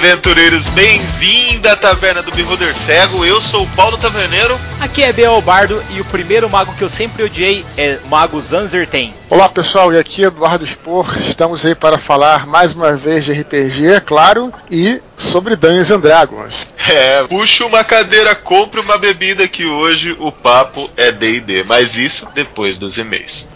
Olá, aventureiros, bem-vindo à Taverna do Beholder Cego. Eu sou o Paulo Taverneiro. Aqui é Bel Bardo e o primeiro mago que eu sempre odiei é o Mago Zanzerten. Olá pessoal, e aqui é Eduardo Spor. Estamos aí para falar mais uma vez de RPG, é claro, e sobre Dungeons and Dragons. É, puxa uma cadeira, compre uma bebida que hoje o papo é D&D, mas isso depois dos e-mails.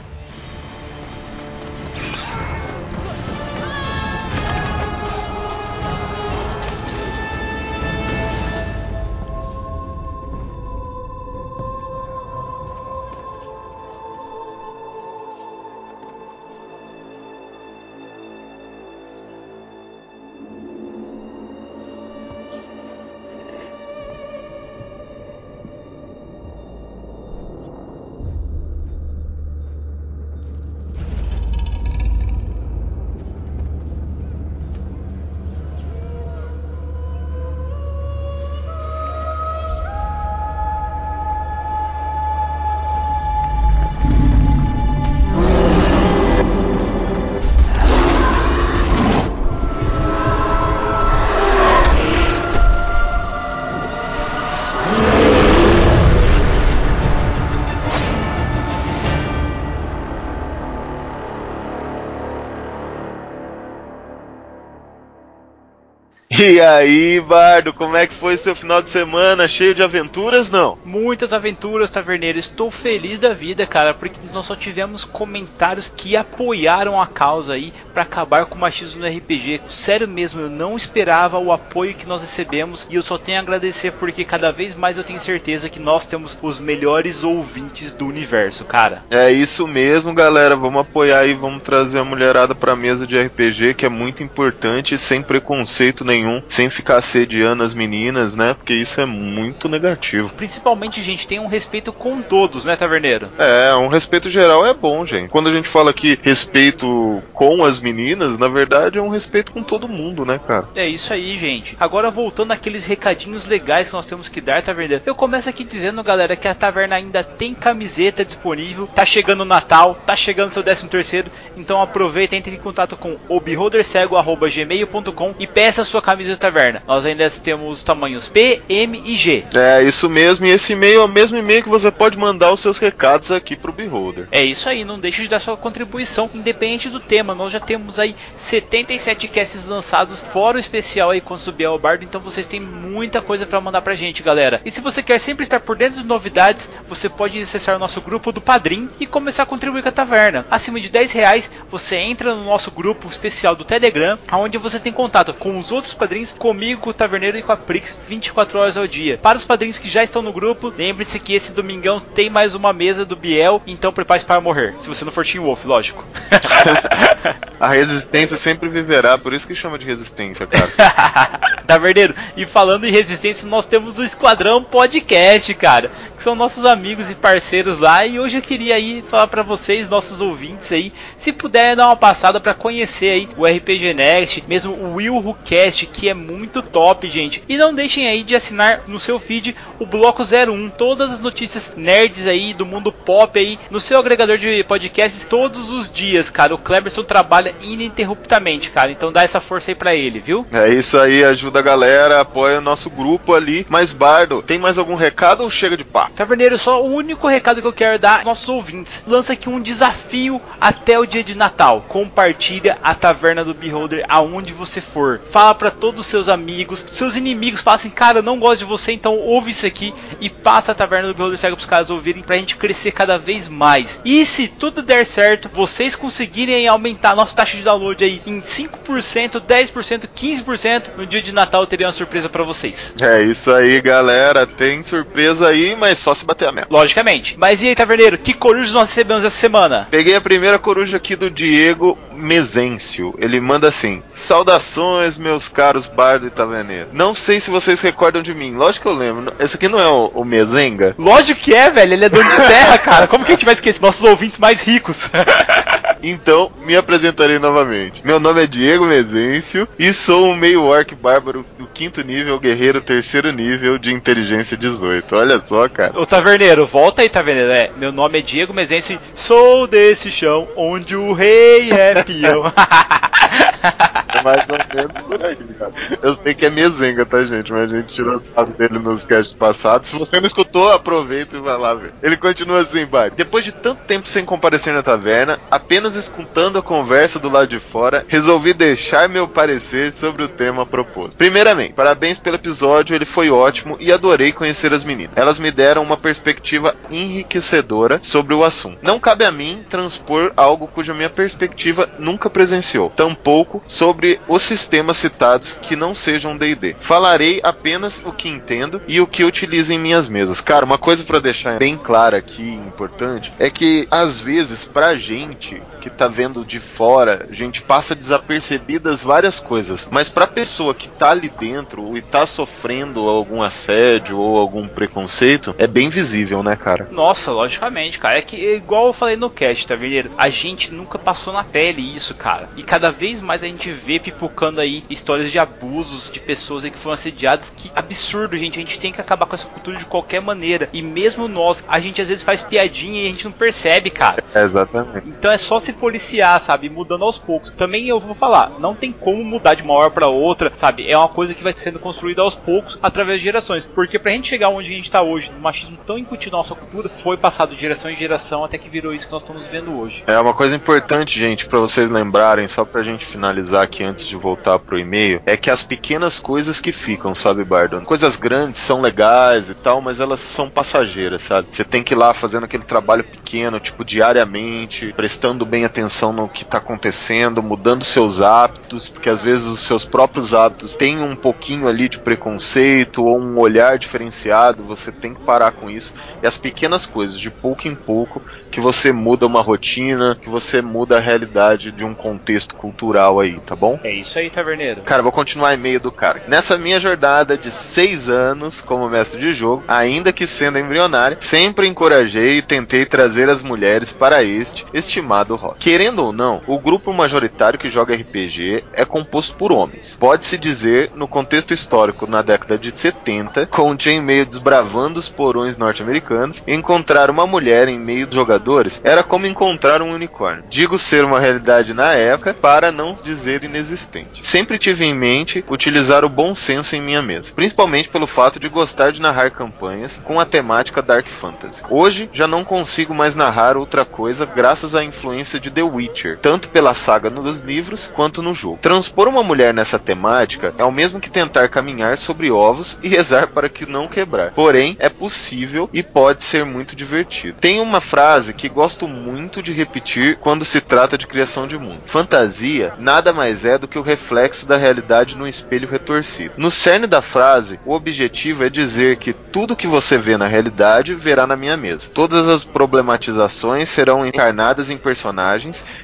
E aí, Bardo, como é que foi seu final de semana? Cheio de aventuras, não? Muitas aventuras, Taverneiro. Estou feliz da vida, cara, porque nós só tivemos comentários que apoiaram a causa aí para acabar com o machismo no RPG. Sério mesmo, eu não esperava o apoio que nós recebemos e eu só tenho a agradecer porque cada vez mais eu tenho certeza que nós temos os melhores ouvintes do universo, cara. É isso mesmo, galera. Vamos apoiar e vamos trazer a mulherada pra mesa de RPG, que é muito importante, sem preconceito nenhum nenhum, sem ficar assediando as meninas, né? Porque isso é muito negativo. Principalmente, gente, tem um respeito com todos, né, Taverneiro? É, um respeito geral é bom, gente. Quando a gente fala aqui respeito com as meninas, na verdade é um respeito com todo mundo, né, cara? É isso aí, gente. Agora voltando àqueles recadinhos legais que nós temos que dar, Taverneiro. Eu começo aqui dizendo, galera, que a taverna ainda tem camiseta disponível. Tá chegando o Natal, tá chegando seu 13 terceiro, então aproveita, entre em contato com obeholdercego.gmail.com e peça sua camiseta camiseta taverna. Nós ainda temos os tamanhos P, M e G. É, isso mesmo. E esse e-mail é o mesmo e-mail que você pode mandar os seus recados aqui pro Beholder. É isso aí, não deixe de dar sua contribuição, independente do tema. Nós já temos aí 77 casts lançados, fora o especial aí com subir ao bardo, então vocês têm muita coisa para mandar pra gente, galera. E se você quer sempre estar por dentro de novidades, você pode acessar o nosso grupo do Padrim e começar a contribuir com a taverna. Acima de 10 reais, você entra no nosso grupo especial do Telegram, onde você tem contato com os outros padrinhos, comigo, com o Taverneiro e com a Prix 24 horas ao dia. Para os padrinhos que já estão no grupo, lembre-se que esse domingão tem mais uma mesa do Biel, então prepare-se para morrer. Se você não for Team Wolf, lógico. a resistência sempre viverá, por isso que chama de resistência, cara. Taverneiro, e falando em resistência, nós temos o Esquadrão Podcast, cara, que são nossos amigos e parceiros lá, e hoje eu queria aí falar para vocês, nossos ouvintes aí, se puder dar uma passada para conhecer aí o RPG Next, mesmo o Will Cast, que é muito top, gente. E não deixem aí de assinar no seu feed o Bloco 01, todas as notícias nerds aí do mundo pop aí no seu agregador de podcasts todos os dias, cara. O Cleberson trabalha ininterruptamente, cara. Então dá essa força aí para ele, viu? É isso aí, ajuda a galera, apoia o nosso grupo ali. Mas Bardo, tem mais algum recado ou chega de papo? Taverneiro, só o único recado que eu quero dar aos nossos ouvintes. Lança aqui um desafio até o dia de Natal. Compartilha a Taverna do Beholder aonde você for. Fala para todos os seus amigos, seus inimigos, fala assim, cara, não gosto de você, então ouve isso aqui e passa a Taverna do Beholder Cego pros caras ouvirem pra gente crescer cada vez mais. E se tudo der certo, vocês conseguirem aumentar a nossa taxa de download aí em 5%, 10%, 15% no dia de Natal, eu teria uma surpresa para vocês. É isso aí, galera. Tem surpresa aí, mas só se bater a meta. Logicamente. Mas e aí, Taverneiro, que corujas nós recebemos essa semana? Peguei a primeira coruja aqui do Diego Mezencio. Ele manda assim: Saudações, meus caros bardo e taverneiro. Não sei se vocês recordam de mim. Lógico que eu lembro. Esse aqui não é o, o Mezenga? Lógico que é, velho. Ele é dono de terra, cara. Como que a gente vai esquecer nossos ouvintes mais ricos? Então, me apresentarei novamente. Meu nome é Diego Mezencio e sou um meio orc bárbaro do quinto nível, guerreiro terceiro nível de inteligência 18. Olha só, cara. Ô Taverneiro, volta aí, Taverneiro. É, meu nome é Diego Mezencio sou desse chão onde o rei é peão. É mais ou menos por aí, cara. Eu sei que é mesenga, tá, gente? Mas a gente tirou o dele nos casts passados. Se você não escutou, aproveita e vai lá ver. Ele continua assim, Bart. Depois de tanto tempo sem comparecer na taverna, apenas escutando a conversa do lado de fora, resolvi deixar meu parecer sobre o tema proposto. Primeiramente, parabéns pelo episódio, ele foi ótimo e adorei conhecer as meninas. Elas me deram uma perspectiva enriquecedora sobre o assunto. Não cabe a mim transpor algo cuja minha perspectiva nunca presenciou, tampouco sobre os sistemas citados que não sejam D&D. Falarei apenas o que entendo e o que utilizo em minhas mesas. Cara, uma coisa para deixar bem clara aqui, importante, é que às vezes pra gente que tá vendo de fora, a gente passa desapercebidas várias coisas, mas pra pessoa que tá ali dentro e tá sofrendo algum assédio ou algum preconceito, é bem visível, né, cara? Nossa, logicamente, cara. É que igual eu falei no cast, tá vendo? A gente nunca passou na pele isso, cara. E cada vez mais a gente vê pipocando aí histórias de abusos de pessoas aí que foram assediadas. Que absurdo, gente. A gente tem que acabar com essa cultura de qualquer maneira. E mesmo nós, a gente às vezes faz piadinha e a gente não percebe, cara. É, exatamente. Então é só se policiar, sabe? Mudando aos poucos. Também eu vou falar, não tem como mudar de uma hora para outra, sabe? É uma coisa que vai sendo construída aos poucos através de gerações. Porque pra gente chegar onde a gente tá hoje, no machismo tão incutido na nossa cultura, foi passado de geração em geração até que virou isso que nós estamos vendo hoje. É uma coisa importante, gente, para vocês lembrarem, só pra gente finalizar aqui antes de voltar pro e-mail, é que as pequenas coisas que ficam, sabe, Bardon? Coisas grandes são legais e tal, mas elas são passageiras, sabe? Você tem que ir lá fazendo aquele trabalho pequeno, tipo, diariamente, prestando bem atenção no que tá acontecendo, mudando seus hábitos, porque às vezes os seus próprios hábitos têm um pouquinho ali de preconceito ou um olhar diferenciado, você tem que parar com isso. E as pequenas coisas, de pouco em pouco, que você muda uma rotina, que você muda a realidade de um contexto cultural aí, tá bom? É isso aí, taverneiro. Cara, vou continuar e-mail do cara. Nessa minha jornada de seis anos como mestre de jogo, ainda que sendo embrionária, sempre encorajei e tentei trazer as mulheres para este estimado Querendo ou não, o grupo majoritário que joga RPG é composto por homens. Pode-se dizer, no contexto histórico na década de 70, com Jane meio desbravando os porões norte-americanos, encontrar uma mulher em meio dos jogadores era como encontrar um unicórnio. Digo ser uma realidade na época, para não dizer inexistente. Sempre tive em mente utilizar o bom senso em minha mesa, principalmente pelo fato de gostar de narrar campanhas com a temática Dark Fantasy. Hoje já não consigo mais narrar outra coisa graças à influência de The Witcher, tanto pela saga nos livros quanto no jogo. Transpor uma mulher nessa temática é o mesmo que tentar caminhar sobre ovos e rezar para que não quebrar. Porém, é possível e pode ser muito divertido. Tem uma frase que gosto muito de repetir quando se trata de criação de mundo. Fantasia nada mais é do que o reflexo da realidade num espelho retorcido. No cerne da frase, o objetivo é dizer que tudo que você vê na realidade verá na minha mesa. Todas as problematizações serão encarnadas em personagens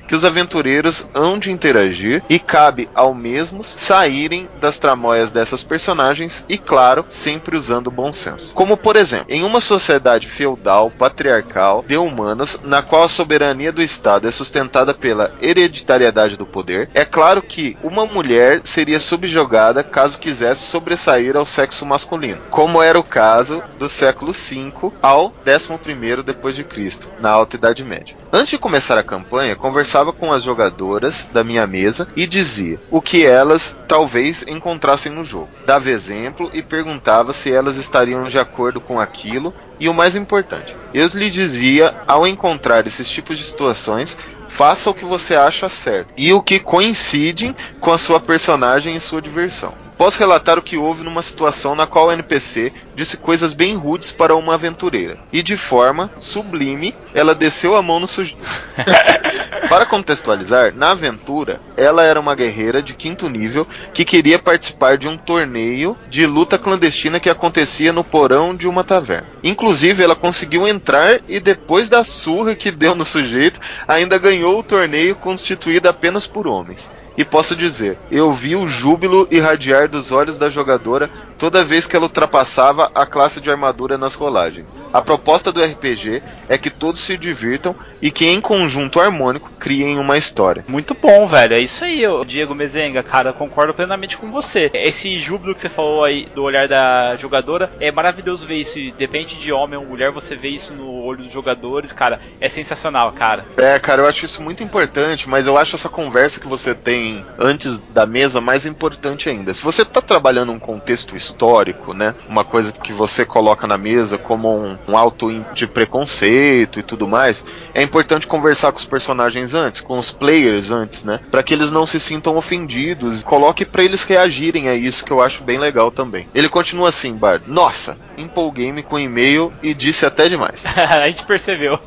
que os aventureiros hão de interagir e cabe ao mesmos saírem das tramóias dessas personagens e, claro, sempre usando bom senso. Como, por exemplo, em uma sociedade feudal, patriarcal, de humanos, na qual a soberania do Estado é sustentada pela hereditariedade do poder, é claro que uma mulher seria subjugada caso quisesse sobressair ao sexo masculino, como era o caso do século V ao 11 depois de Cristo, na Alta Idade Média. Antes de começar a campanha, conversava com as jogadoras da minha mesa e dizia o que elas talvez encontrassem no jogo. Dava exemplo e perguntava se elas estariam de acordo com aquilo e o mais importante, eu lhe dizia ao encontrar esses tipos de situações, faça o que você acha certo e o que coincide com a sua personagem e sua diversão. Posso relatar o que houve numa situação na qual o NPC disse coisas bem rudes para uma aventureira. E de forma sublime, ela desceu a mão no sujeito. para contextualizar, na aventura, ela era uma guerreira de quinto nível que queria participar de um torneio de luta clandestina que acontecia no porão de uma taverna. Inclusive, ela conseguiu entrar e depois da surra que deu no sujeito, ainda ganhou o torneio constituído apenas por homens. E posso dizer, eu vi o júbilo irradiar dos olhos da jogadora toda vez que ela ultrapassava a classe de armadura nas rolagens. A proposta do RPG é que todos se divirtam e que em conjunto harmônico criem uma história. Muito bom, velho. É isso aí, Diego Mezenga, cara, concordo plenamente com você. Esse júbilo que você falou aí do olhar da jogadora é maravilhoso ver isso. Depende de homem ou mulher, você vê isso no olho dos jogadores, cara, é sensacional, cara. É, cara, eu acho isso muito importante, mas eu acho essa conversa que você tem antes da mesa mais importante ainda. Se você tá trabalhando um contexto histórico, né, uma coisa que você coloca na mesa como um, um alto de preconceito e tudo mais, é importante conversar com os personagens antes, com os players antes, né, para que eles não se sintam ofendidos. Coloque para eles reagirem a isso que eu acho bem legal também. Ele continua assim, Bard. Nossa, empolguei-me com e-mail e disse até demais. a gente percebeu.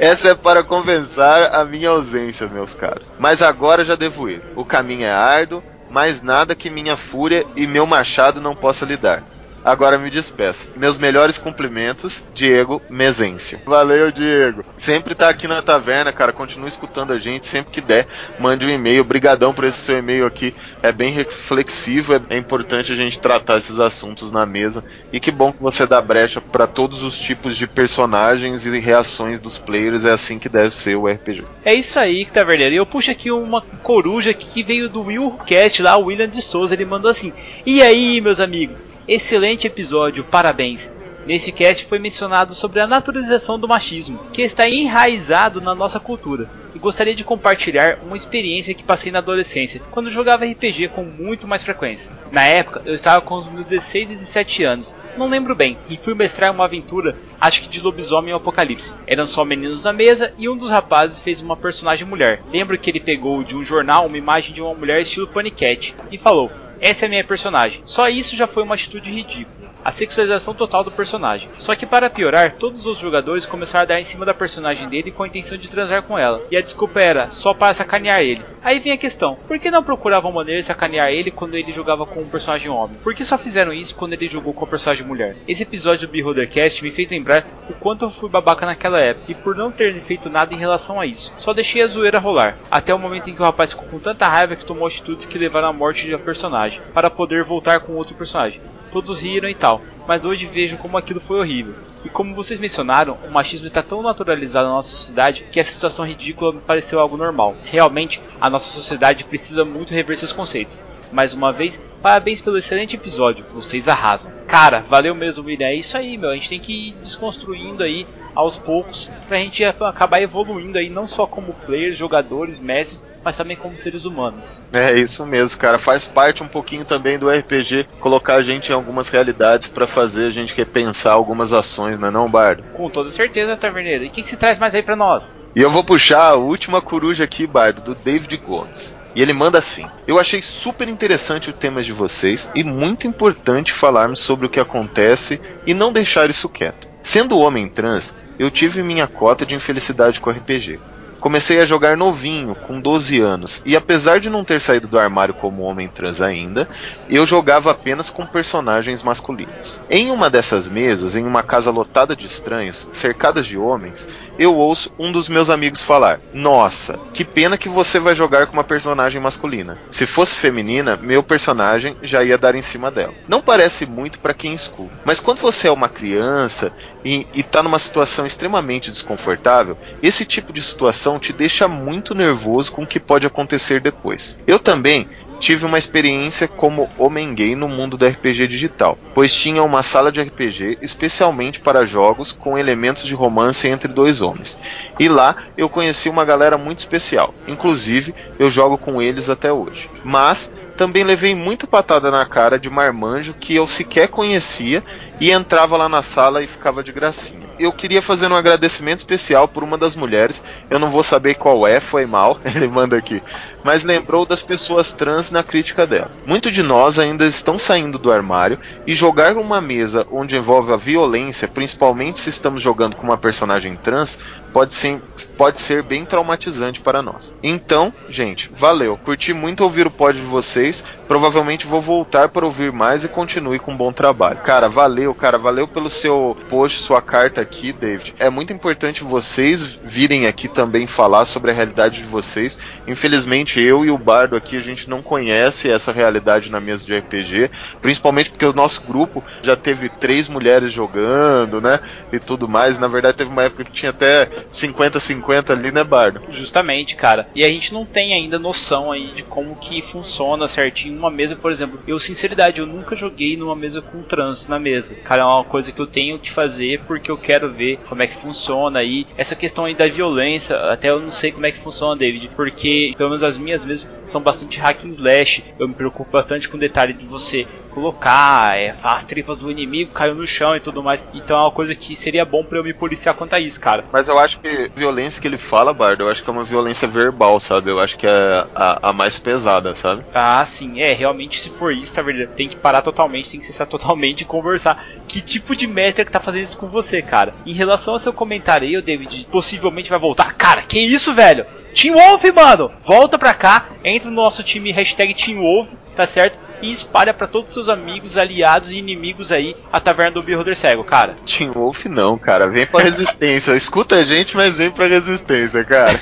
Essa é para compensar a minha ausência, meus caros. Mas agora já devo ir. O caminho é árduo, mais nada que minha fúria e meu machado não possa lhe dar. Agora me despeço. Meus melhores cumprimentos, Diego Mezencio. Valeu, Diego. Sempre tá aqui na taverna, cara. Continue escutando a gente. Sempre que der, mande um e-mail. Obrigadão por esse seu e-mail aqui. É bem reflexivo. É importante a gente tratar esses assuntos na mesa. E que bom que você dá brecha para todos os tipos de personagens e reações dos players. É assim que deve ser o RPG. É isso aí, Taverneiro. E eu puxo aqui uma coruja que veio do Will Cast lá, o William de Souza. Ele mandou assim: E aí, meus amigos? Excelente episódio, parabéns! Nesse cast foi mencionado sobre a naturalização do machismo, que está enraizado na nossa cultura, e gostaria de compartilhar uma experiência que passei na adolescência, quando jogava RPG com muito mais frequência. Na época, eu estava com os meus 16 e 17 anos, não lembro bem, e fui mestrar uma aventura, acho que de lobisomem e apocalipse. Eram só meninos na mesa e um dos rapazes fez uma personagem mulher. Lembro que ele pegou de um jornal uma imagem de uma mulher estilo paniquete e falou: essa é a minha personagem. Só isso já foi uma atitude ridícula. A sexualização total do personagem. Só que para piorar, todos os jogadores começaram a dar em cima da personagem dele com a intenção de transar com ela. E a desculpa era só para sacanear ele. Aí vem a questão: por que não procuravam maneira de sacanear ele quando ele jogava com um personagem homem? Por que só fizeram isso quando ele jogou com a personagem mulher? Esse episódio do Beholdercast me fez lembrar o quanto eu fui babaca naquela época e por não ter feito nada em relação a isso. Só deixei a zoeira rolar. Até o momento em que o rapaz ficou com tanta raiva que tomou atitudes que levaram à morte da personagem, para poder voltar com outro personagem. Todos riram e tal, mas hoje vejo como aquilo foi horrível. E como vocês mencionaram, o machismo está tão naturalizado na nossa sociedade que a situação ridícula me pareceu algo normal. Realmente, a nossa sociedade precisa muito rever seus conceitos. Mais uma vez, parabéns pelo excelente episódio, vocês arrasam. Cara, valeu mesmo, William. É isso aí, meu. A gente tem que ir desconstruindo aí aos poucos pra gente acabar evoluindo aí, não só como players, jogadores, mestres, mas também como seres humanos. É isso mesmo, cara. Faz parte um pouquinho também do RPG colocar a gente em algumas realidades para fazer a gente repensar algumas ações, não é não, Bardo? Com toda certeza, Taverneiro. E o que, que se traz mais aí para nós? E eu vou puxar a última coruja aqui, Bardo, do David Gomes. E ele manda assim: Eu achei super interessante o tema de vocês e muito importante falarmos sobre o que acontece e não deixar isso quieto. Sendo homem trans, eu tive minha cota de infelicidade com RPG. Comecei a jogar novinho, com 12 anos, e apesar de não ter saído do armário como homem trans ainda, eu jogava apenas com personagens masculinos. Em uma dessas mesas, em uma casa lotada de estranhos, cercadas de homens, eu ouço um dos meus amigos falar: Nossa, que pena que você vai jogar com uma personagem masculina. Se fosse feminina, meu personagem já ia dar em cima dela. Não parece muito para quem escuta, mas quando você é uma criança e, e tá numa situação extremamente desconfortável, esse tipo de situação te deixa muito nervoso com o que pode acontecer depois. Eu também tive uma experiência como homem gay no mundo do RPG digital, pois tinha uma sala de RPG especialmente para jogos com elementos de romance entre dois homens. E lá eu conheci uma galera muito especial, inclusive eu jogo com eles até hoje. Mas também levei muita patada na cara de marmanjo que eu sequer conhecia e entrava lá na sala e ficava de gracinha. Eu queria fazer um agradecimento especial por uma das mulheres, eu não vou saber qual é, foi mal, ele manda aqui, mas lembrou das pessoas trans na crítica dela. Muitos de nós ainda estão saindo do armário e jogar numa mesa onde envolve a violência, principalmente se estamos jogando com uma personagem trans, pode ser, pode ser bem traumatizante para nós. Então, gente, valeu. Curti muito ouvir o pod de vocês. Provavelmente vou voltar para ouvir mais e continue com um bom trabalho. Cara, valeu, cara. Valeu pelo seu post, sua carta aqui, David. É muito importante vocês virem aqui também falar sobre a realidade de vocês. Infelizmente, eu e o Bardo aqui, a gente não conhece essa realidade na mesa de RPG. Principalmente porque o nosso grupo já teve três mulheres jogando, né? E tudo mais. Na verdade, teve uma época que tinha até 50-50 ali, né, Bardo? Justamente, cara. E a gente não tem ainda noção aí de como que funciona certinho uma mesa, por exemplo. Eu, sinceridade, eu nunca joguei numa mesa com trans na mesa. Cara, é uma coisa que eu tenho que fazer porque eu quero ver como é que funciona aí. Essa questão aí da violência, até eu não sei como é que funciona, David, porque pelo menos as minhas mesas são bastante hack and slash. Eu me preocupo bastante com o detalhe de você colocar, é, as tripas do inimigo caiu no chão e tudo mais. Então é uma coisa que seria bom para eu me policiar quanto a isso, cara. Mas eu acho que a violência que ele fala, Bardo, eu acho que é uma violência verbal, sabe? Eu acho que é a, a mais pesada, sabe? Ah, sim, é, realmente se for isso, tá verdade, tem que parar totalmente, tem que cessar totalmente e conversar. Que tipo de mestre é que tá fazendo isso com você, cara? Em relação ao seu comentário aí, o David possivelmente vai voltar. Cara, que isso, velho? Team Wolf, mano! Volta pra cá, entra no nosso time hashtag Team Wolf, tá certo? E espalha para todos os seus amigos, aliados e inimigos aí a Taverna do Beholder Cego, cara. Team Wolf não, cara. Vem pra resistência. Escuta a gente, mas vem pra resistência, cara.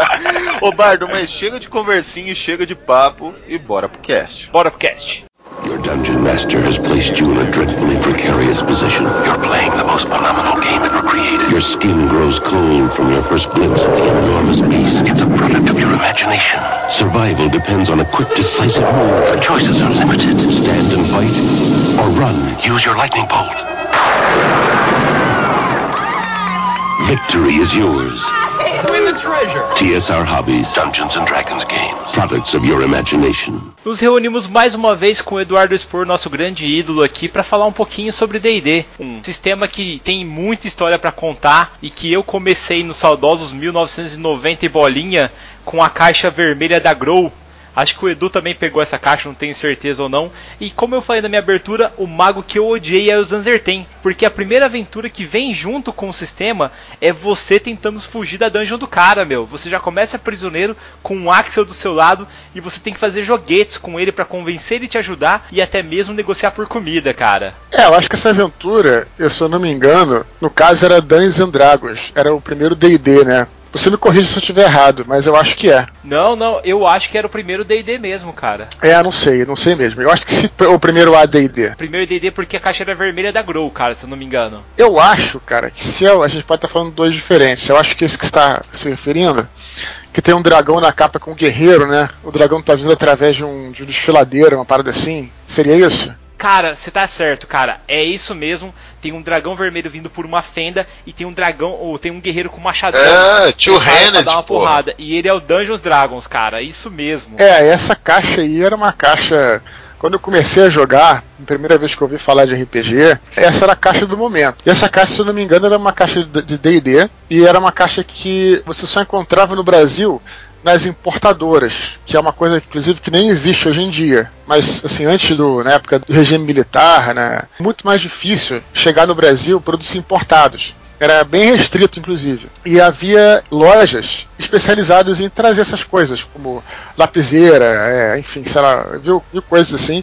Ô Bardo, mas chega de conversinha, chega de papo e bora pro cast. Bora pro cast. Your dungeon master has placed you in a dreadfully precarious position. You're playing the most phenomenal game ever created. Your skin grows cold from your first glimpse of the enormous beast. It's a product of your imagination. Survival depends on a quick, decisive move. Your choices are limited. Stand and fight, or run. Use your lightning bolt. Victory is yours. Win the treasure. TSR Hobbies, Dungeons and Dragons games. Products of your imagination. Nos reunimos mais uma vez com o Eduardo Spor, nosso grande ídolo aqui, para falar um pouquinho sobre D&D, um sistema que tem muita história para contar e que eu comecei nos saudosos 1990 e bolinha com a caixa vermelha da Grow Acho que o Edu também pegou essa caixa, não tenho certeza ou não. E como eu falei na minha abertura, o mago que eu odiei é o Zanzerten. Porque a primeira aventura que vem junto com o sistema é você tentando fugir da dungeon do cara, meu. Você já começa prisioneiro com um Axel do seu lado e você tem que fazer joguetes com ele para convencer ele te ajudar e até mesmo negociar por comida, cara. É, eu acho que essa aventura, eu, se eu não me engano, no caso era Dungeons and Dragons. Era o primeiro D&D, né? Você me corrige se eu estiver errado, mas eu acho que é. Não, não, eu acho que era o primeiro D&D mesmo, cara. É, não sei, não sei mesmo. Eu acho que se, o primeiro AD&D. Primeiro D&D porque a caixa era vermelha da Grow, cara, se eu não me engano. Eu acho, cara, que se eu, a gente pode estar falando dois diferentes. Eu acho que esse que está se referindo que tem um dragão na capa com um guerreiro, né? O dragão tá vindo através de um, de um desfiladeiro, uma parada assim. Seria isso? Cara, você tá certo, cara. É isso mesmo. Tem um dragão vermelho vindo por uma fenda e tem um dragão, ou tem um guerreiro com machadão. É, tio Hannet, dar uma porra. porrada. E ele é o Dungeons Dragons, cara. Isso mesmo. É, essa caixa aí era uma caixa quando eu comecei a jogar, a primeira vez que eu ouvi falar de RPG, essa era a caixa do momento. E essa caixa, se eu não me engano, era uma caixa de DD e era uma caixa que você só encontrava no Brasil nas importadoras, que é uma coisa inclusive que nem existe hoje em dia. Mas assim, antes do na época do regime militar, né, muito mais difícil chegar no Brasil produtos importados. Era bem restrito, inclusive. E havia lojas especializadas em trazer essas coisas, como lapiseira, é, enfim, sei lá, viu, viu coisas assim.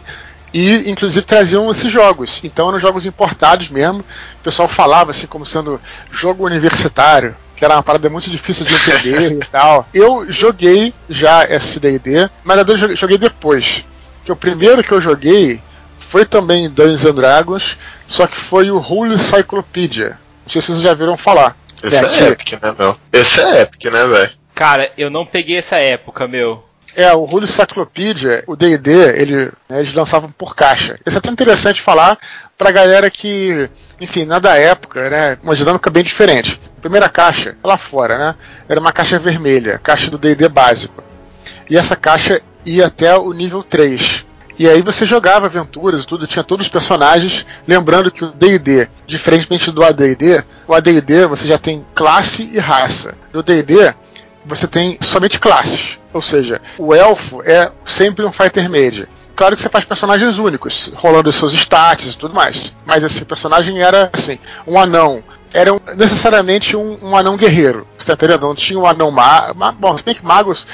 E, inclusive, traziam esses jogos. Então, eram jogos importados mesmo. O pessoal falava assim, como sendo jogo universitário que era uma parada muito difícil de entender e tal. Eu joguei já SDD, mas eu joguei depois. Que o primeiro que eu joguei foi também Dungeons and Dragons, só que foi o Holy Cyclopedia. Não sei se vocês já viram falar. Esse é, é Epic, né, meu? Esse é Epic, né, velho? Cara, eu não peguei essa época, meu. É, o Holy Cyclopedia, o D&D, ele, né, eles lançavam por caixa. Isso é até interessante falar pra galera que, enfim, na da época, né, uma dinâmica bem diferente. Primeira caixa, lá fora, né, era uma caixa vermelha, caixa do D&D básico. E essa caixa ia até o nível 3. E aí você jogava aventuras e tudo, tinha todos os personagens. Lembrando que o D&D, diferentemente do AD&D, o AD&D você já tem classe e raça. No D&D você tem somente classes. Ou seja, o elfo é sempre um fighter média. Claro que você faz personagens únicos, rolando seus stats e tudo mais. Mas esse personagem era assim, um anão. Era um, necessariamente um, um, anão guerreiro. Você tá entendendo? Não tinha um anão mago. Ma bom, se bem que magos.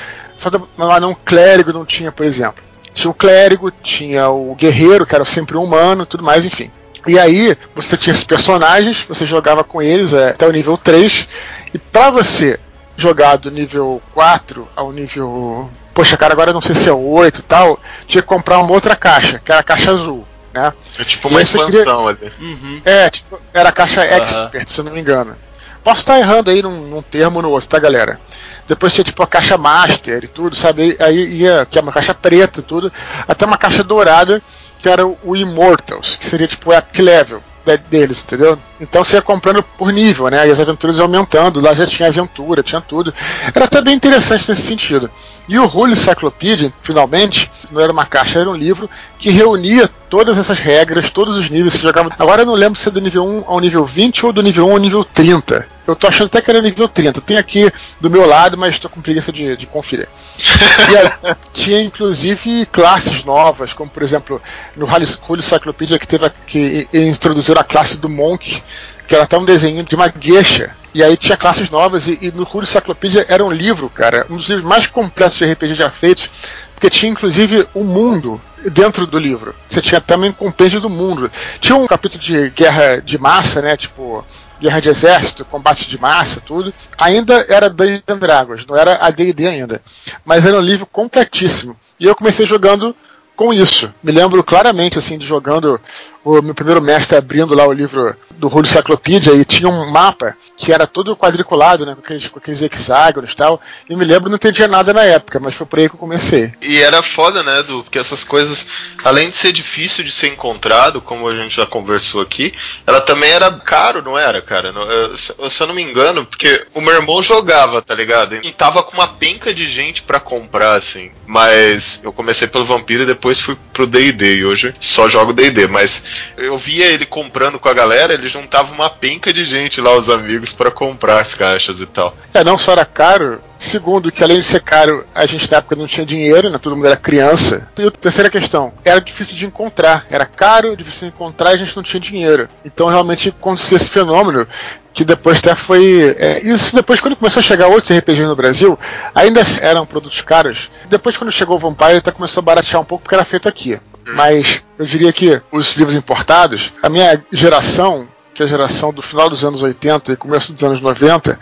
Um anão clérigo não tinha, por exemplo. Tinha o clérigo, tinha o guerreiro, que era sempre um humano, tudo mais, enfim. E aí, você tinha esses personagens, você jogava com eles é, até o nível 3, e para você jogar do nível 4 ao nível. Poxa, cara, agora não sei se é 8 e tal, tinha que comprar uma outra caixa, que era a caixa azul. Né? É tipo uma expansão queria... ali. Uhum. É, tipo, era a caixa Expert, se eu não me engano. Posso estar errando aí num, num termo no outro, tá, galera? Depois tinha tipo a caixa master e tudo, sabe? Aí ia, que é uma caixa preta e tudo, até uma caixa dourada, que era o Immortals, que seria tipo o Epic Level deles, entendeu? Então você ia comprando por nível, né? E as aventuras aumentando, lá já tinha aventura, tinha tudo. Era até bem interessante nesse sentido. E o Rule Cyclopedia, finalmente, não era uma caixa, era um livro que reunia todas essas regras, todos os níveis que jogava. Agora eu não lembro se é do nível 1 ao nível 20 ou do nível 1 ao nível 30. Eu tô achando até que era nível 30. Tem aqui do meu lado, mas estou com preguiça de, de conferir. e tinha inclusive classes novas, como por exemplo no Rule Cyclopedia que teve a, que introduziram a classe do Monk, que era até um desenho de uma geisha. E aí tinha classes novas, e, e no Rule Cyclopedia era um livro, cara, um dos livros mais completos de RPG já feitos, porque tinha inclusive o um mundo dentro do livro. Você tinha também um compêndio do mundo. Tinha um capítulo de guerra de massa, né? Tipo, guerra de exército, combate de massa, tudo. Ainda era Dungeons Dragons, não era a D&D ainda. Mas era um livro completíssimo. E eu comecei jogando com isso. Me lembro claramente assim de jogando o meu primeiro mestre abrindo lá o livro do Rule Cyclopedia e tinha um mapa que era todo quadriculado, né, com aqueles, com aqueles hexágonos e tal. E me lembro não entendia nada na época, mas foi por aí que eu comecei. E era foda, né, do porque essas coisas, além de ser difícil de ser encontrado, como a gente já conversou aqui, ela também era caro, não era, cara? Eu, se eu não me engano, porque o meu irmão jogava, tá ligado? E tava com uma penca de gente para comprar, assim. Mas eu comecei pelo Vampiro e depois fui pro D&D e hoje só jogo D&D, mas eu via ele comprando com a galera, ele juntava uma penca de gente lá, os amigos, para comprar as caixas e tal. É, não só era caro, Segundo, que além de ser caro, a gente na época não tinha dinheiro, né? Todo mundo era criança. E a terceira questão, era difícil de encontrar. Era caro, difícil de encontrar e a gente não tinha dinheiro. Então realmente aconteceu esse fenômeno que depois até foi. É, isso depois, quando começou a chegar outros RPGs no Brasil, ainda eram produtos caros. Depois, quando chegou o Vampire, até começou a baratear um pouco porque era feito aqui. Mas eu diria que os livros importados, a minha geração, que é a geração do final dos anos 80 e começo dos anos 90,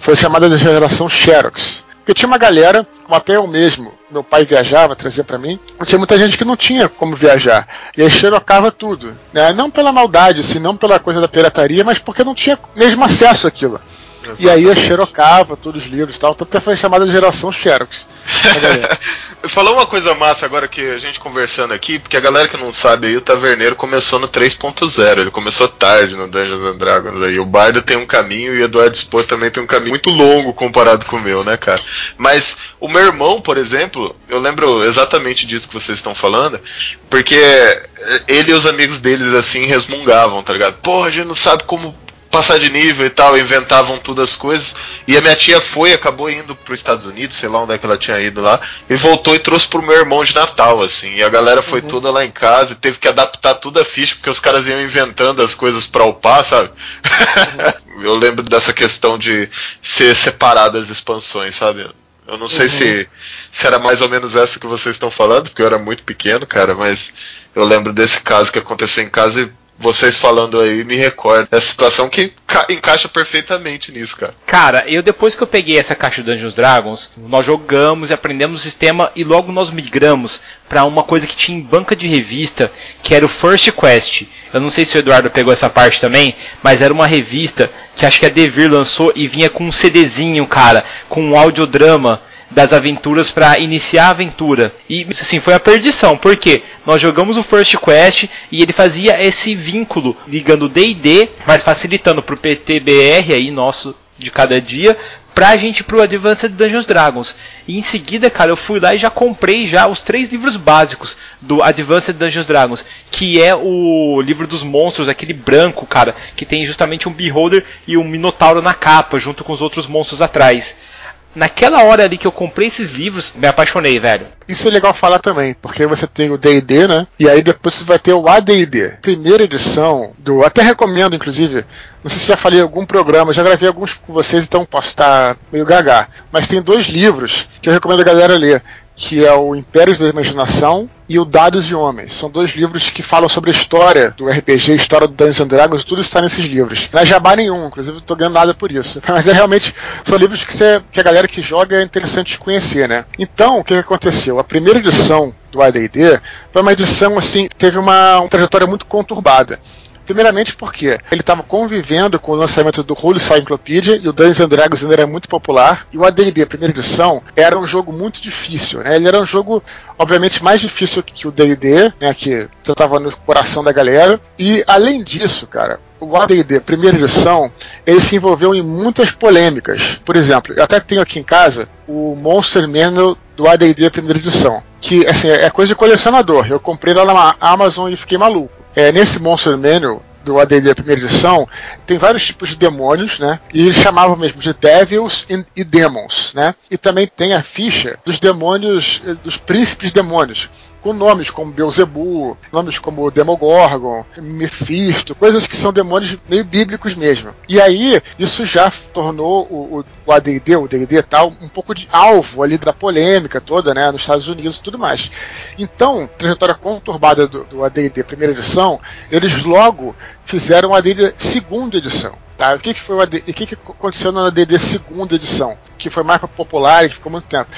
foi chamada de geração Xerox. Porque tinha uma galera, como até eu mesmo, meu pai viajava, trazia para mim, tinha muita gente que não tinha como viajar. E aí xerocava tudo. Né? Não pela maldade, assim, não pela coisa da pirataria, mas porque não tinha mesmo acesso àquilo. Exatamente. E aí eu xerocava todos os livros e tal, então até foi chamada de geração Xerox. Falou uma coisa massa agora que a gente conversando aqui, porque a galera que não sabe aí, o Taverneiro começou no 3.0, ele começou tarde no Dungeons and Dragons aí. O Bardo tem um caminho e o Eduardo Spor também tem um caminho muito longo comparado com o meu, né, cara? Mas o meu irmão, por exemplo, eu lembro exatamente disso que vocês estão falando, porque ele e os amigos deles assim resmungavam, tá ligado? Porra, a gente não sabe como passar de nível e tal, inventavam tudo as coisas. E a minha tia foi, acabou indo para os Estados Unidos, sei lá onde é que ela tinha ido lá, e voltou e trouxe pro meu irmão de Natal, assim. E a galera foi uhum. toda lá em casa e teve que adaptar tudo a ficha, porque os caras iam inventando as coisas para upar, sabe? Uhum. Eu lembro dessa questão de ser separado as expansões, sabe? Eu não sei uhum. se, se era mais ou menos essa que vocês estão falando, porque eu era muito pequeno, cara, mas eu lembro desse caso que aconteceu em casa e vocês falando aí me recorda essa situação que encaixa perfeitamente nisso, cara. Cara, eu depois que eu peguei essa caixa de Dungeons Dragons, nós jogamos e aprendemos o sistema e logo nós migramos para uma coisa que tinha em banca de revista, que era o First Quest. Eu não sei se o Eduardo pegou essa parte também, mas era uma revista que acho que a Devir lançou e vinha com um CDzinho, cara, com um audiodrama das aventuras para iniciar a aventura. E assim, foi a perdição, porque nós jogamos o First Quest e ele fazia esse vínculo ligando o D&D, mas facilitando pro PTBR aí nosso de cada dia pra gente pro Advanced Dungeons Dragons. E em seguida, cara, eu fui lá e já comprei já os três livros básicos do Advanced Dungeons Dragons, que é o livro dos monstros, aquele branco, cara, que tem justamente um Beholder e um Minotauro na capa, junto com os outros monstros atrás. Naquela hora ali que eu comprei esses livros, me apaixonei, velho. Isso é legal falar também, porque você tem o D&D, né? E aí depois você vai ter o AD&D. Primeira edição do, até recomendo inclusive, não sei se já falei em algum programa, já gravei alguns com vocês, então posso estar meio gaga. Mas tem dois livros que eu recomendo a galera ler que é o Impérios da Imaginação e o Dados e Homens. São dois livros que falam sobre a história do RPG, história do Dungeons and Dragons, tudo está nesses livros. Não é jabá nenhum, inclusive não estou ganhando nada por isso. Mas é realmente, são livros que, você, que a galera que joga é interessante conhecer, né? Então, o que, aconteceu? A primeira edição do AD&D foi uma edição, assim, teve uma, uma trajetória muito conturbada. Primeiramente porque ele estava convivendo com o lançamento do Holy Cyclopedia e o Dungeons and Dragons ainda era muito popular. E o AD&D, primeira edição, era um jogo muito difícil, né? Ele era um jogo, obviamente, mais difícil que o D&D, né? Que estava no coração da galera. E, além disso, cara, o AD&D primeira edição, ele se envolveu em muitas polêmicas. Por exemplo, eu até tenho aqui em casa o Monster Manual do AD&D primeira edição, que assim, é coisa de colecionador. Eu comprei lá na Amazon e fiquei maluco. É, nesse Monster Manual do AD&D primeira edição, tem vários tipos de demônios, né? E eles chamavam mesmo de Devils e Demons, né? E também tem a ficha dos demônios, dos príncipes demônios com nomes como Beelzebub, nomes como Demogorgon, Mephisto, coisas que são demônios meio bíblicos mesmo. E aí, isso já tornou o, o AD&D, o D&D tal, um pouco de alvo ali da polêmica toda, né, nos Estados Unidos e tudo mais. Então, trajetória conturbada do, do AD&D primeira edição, eles logo fizeram o AD&D segunda edição. Tá, o que, que foi o, AD, o que, que aconteceu na AD&D segunda edição, que foi mais popular e ficou muito tempo?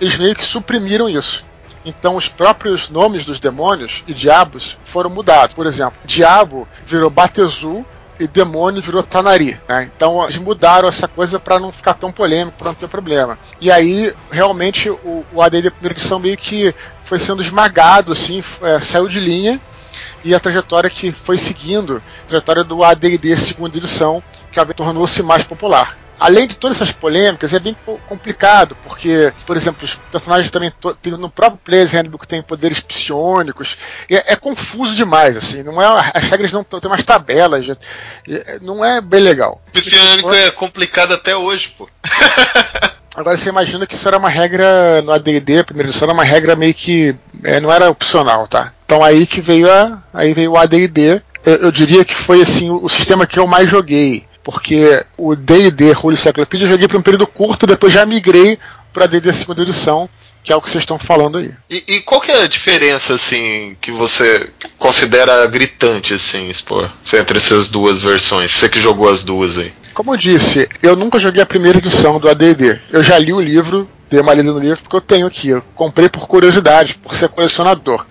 Eles meio que suprimiram isso. Então os próprios nomes dos demônios e diabos foram mudados. Por exemplo, diabo virou Batezu e demônio virou Tanari. Né? Então eles mudaram essa coisa para não ficar tão polêmico, para não ter problema. E aí realmente o, o AD da primeira edição meio que foi sendo esmagado, assim, é, saiu de linha. E a trajetória que foi seguindo, a trajetória do AD&D segunda edição, que tornou-se mais popular além de todas essas polêmicas, é bem complicado, porque, por exemplo, os personagens também tem, no próprio Players Handbook tem poderes psionicos. É, é, confuso demais, assim. Não é, as regras não tem umas tabelas. É, não é bem legal. Psionico é complicado até hoje, pô. Agora você imagina que isso era uma regra no AD&D, a primeira edição era uma regra meio que é, não era opcional, tá? Então aí que veio a aí veio o AD&D. Eu, eu diria que foi assim o sistema que eu mais joguei porque o D&D Holy Cyclopedia eu joguei por um período curto, depois já migrei para D&D segunda edição, que é o que vocês estão falando aí. E, e, qual que é a diferença, assim, que você considera gritante, assim, expor, entre essas duas versões? Você que jogou as duas aí. Como eu disse, eu nunca joguei a primeira edição do AD&D. Eu já li o livro, dei uma lida no livro, porque eu tenho aqui. Eu comprei por curiosidade, por ser colecionador.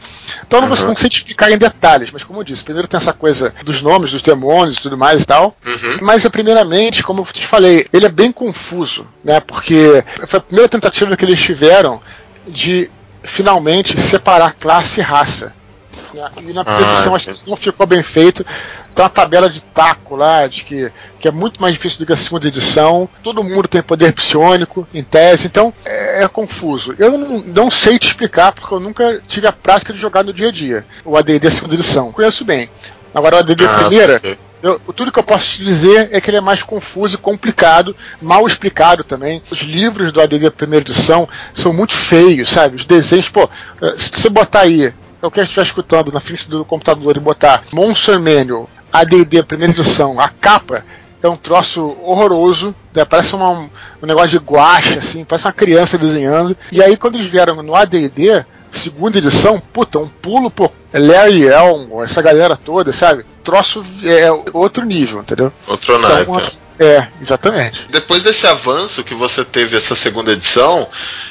Então eu não uhum. consigo explicar em detalhes, mas como eu disse, primeiro tem essa coisa dos nomes, dos demônios e tudo mais e tal. Uhum. Mas primeiramente, como eu te falei, ele é bem confuso, né? Porque foi a primeira tentativa que eles tiveram de finalmente separar classe e raça. E na ah, edição acho que não ficou bem feito. Tem uma tabela de taco lá, de que, que é muito mais difícil do que a segunda edição. Todo mundo tem poder psionico, em tese, então é, é confuso. Eu não, não, sei te explicar, porque eu nunca tive a prática de jogar no dia a dia. O ADD segunda edição. Conheço bem. Agora o ADD ah, primeira. Eu, tudo que eu posso te dizer é que ele é mais confuso e complicado, mal explicado também. Os livros do ADD primeira edição são muito feios, sabe? Os desenhos, pô, se você botar aí é o que a gente estiver escutando na frente do computador e botar Monster Manual, AD&D, primeira edição, a capa é um troço horroroso, né? parece uma, um negócio de guache, assim, parece uma criança desenhando. E aí quando eles vieram no AD&D, segunda edição, puta, um pulo, pô, Larry Elmo, essa galera toda, sabe? Troço é outro nível, entendeu? Outro então, naipe. É, exatamente. Depois desse avanço que você teve essa segunda edição,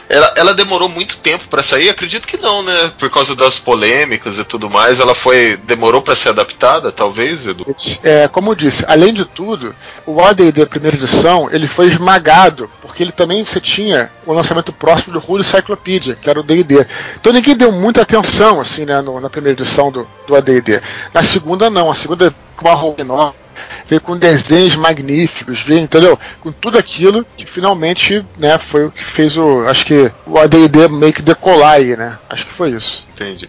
ela, ela demorou muito tempo para sair? Acredito que não, né? Por causa das polêmicas e tudo mais, ela foi demorou para ser adaptada, talvez, Edu? É, como eu disse, além de tudo, o AD&D primeira edição, ele foi esmagado, porque ele também você tinha o lançamento próximo do Rule Cyclopedia, que era o D&D. Então ninguém deu muita atenção assim, né, no, na primeira edição do, do AD&D. Na segunda não, a segunda com uma roupa enorme veio com desenhos magníficos, veio, entendeu? Com tudo aquilo que finalmente, né, foi o que fez o, acho que o AD&D meio que decolar aí, né? Acho que foi isso. Entendi.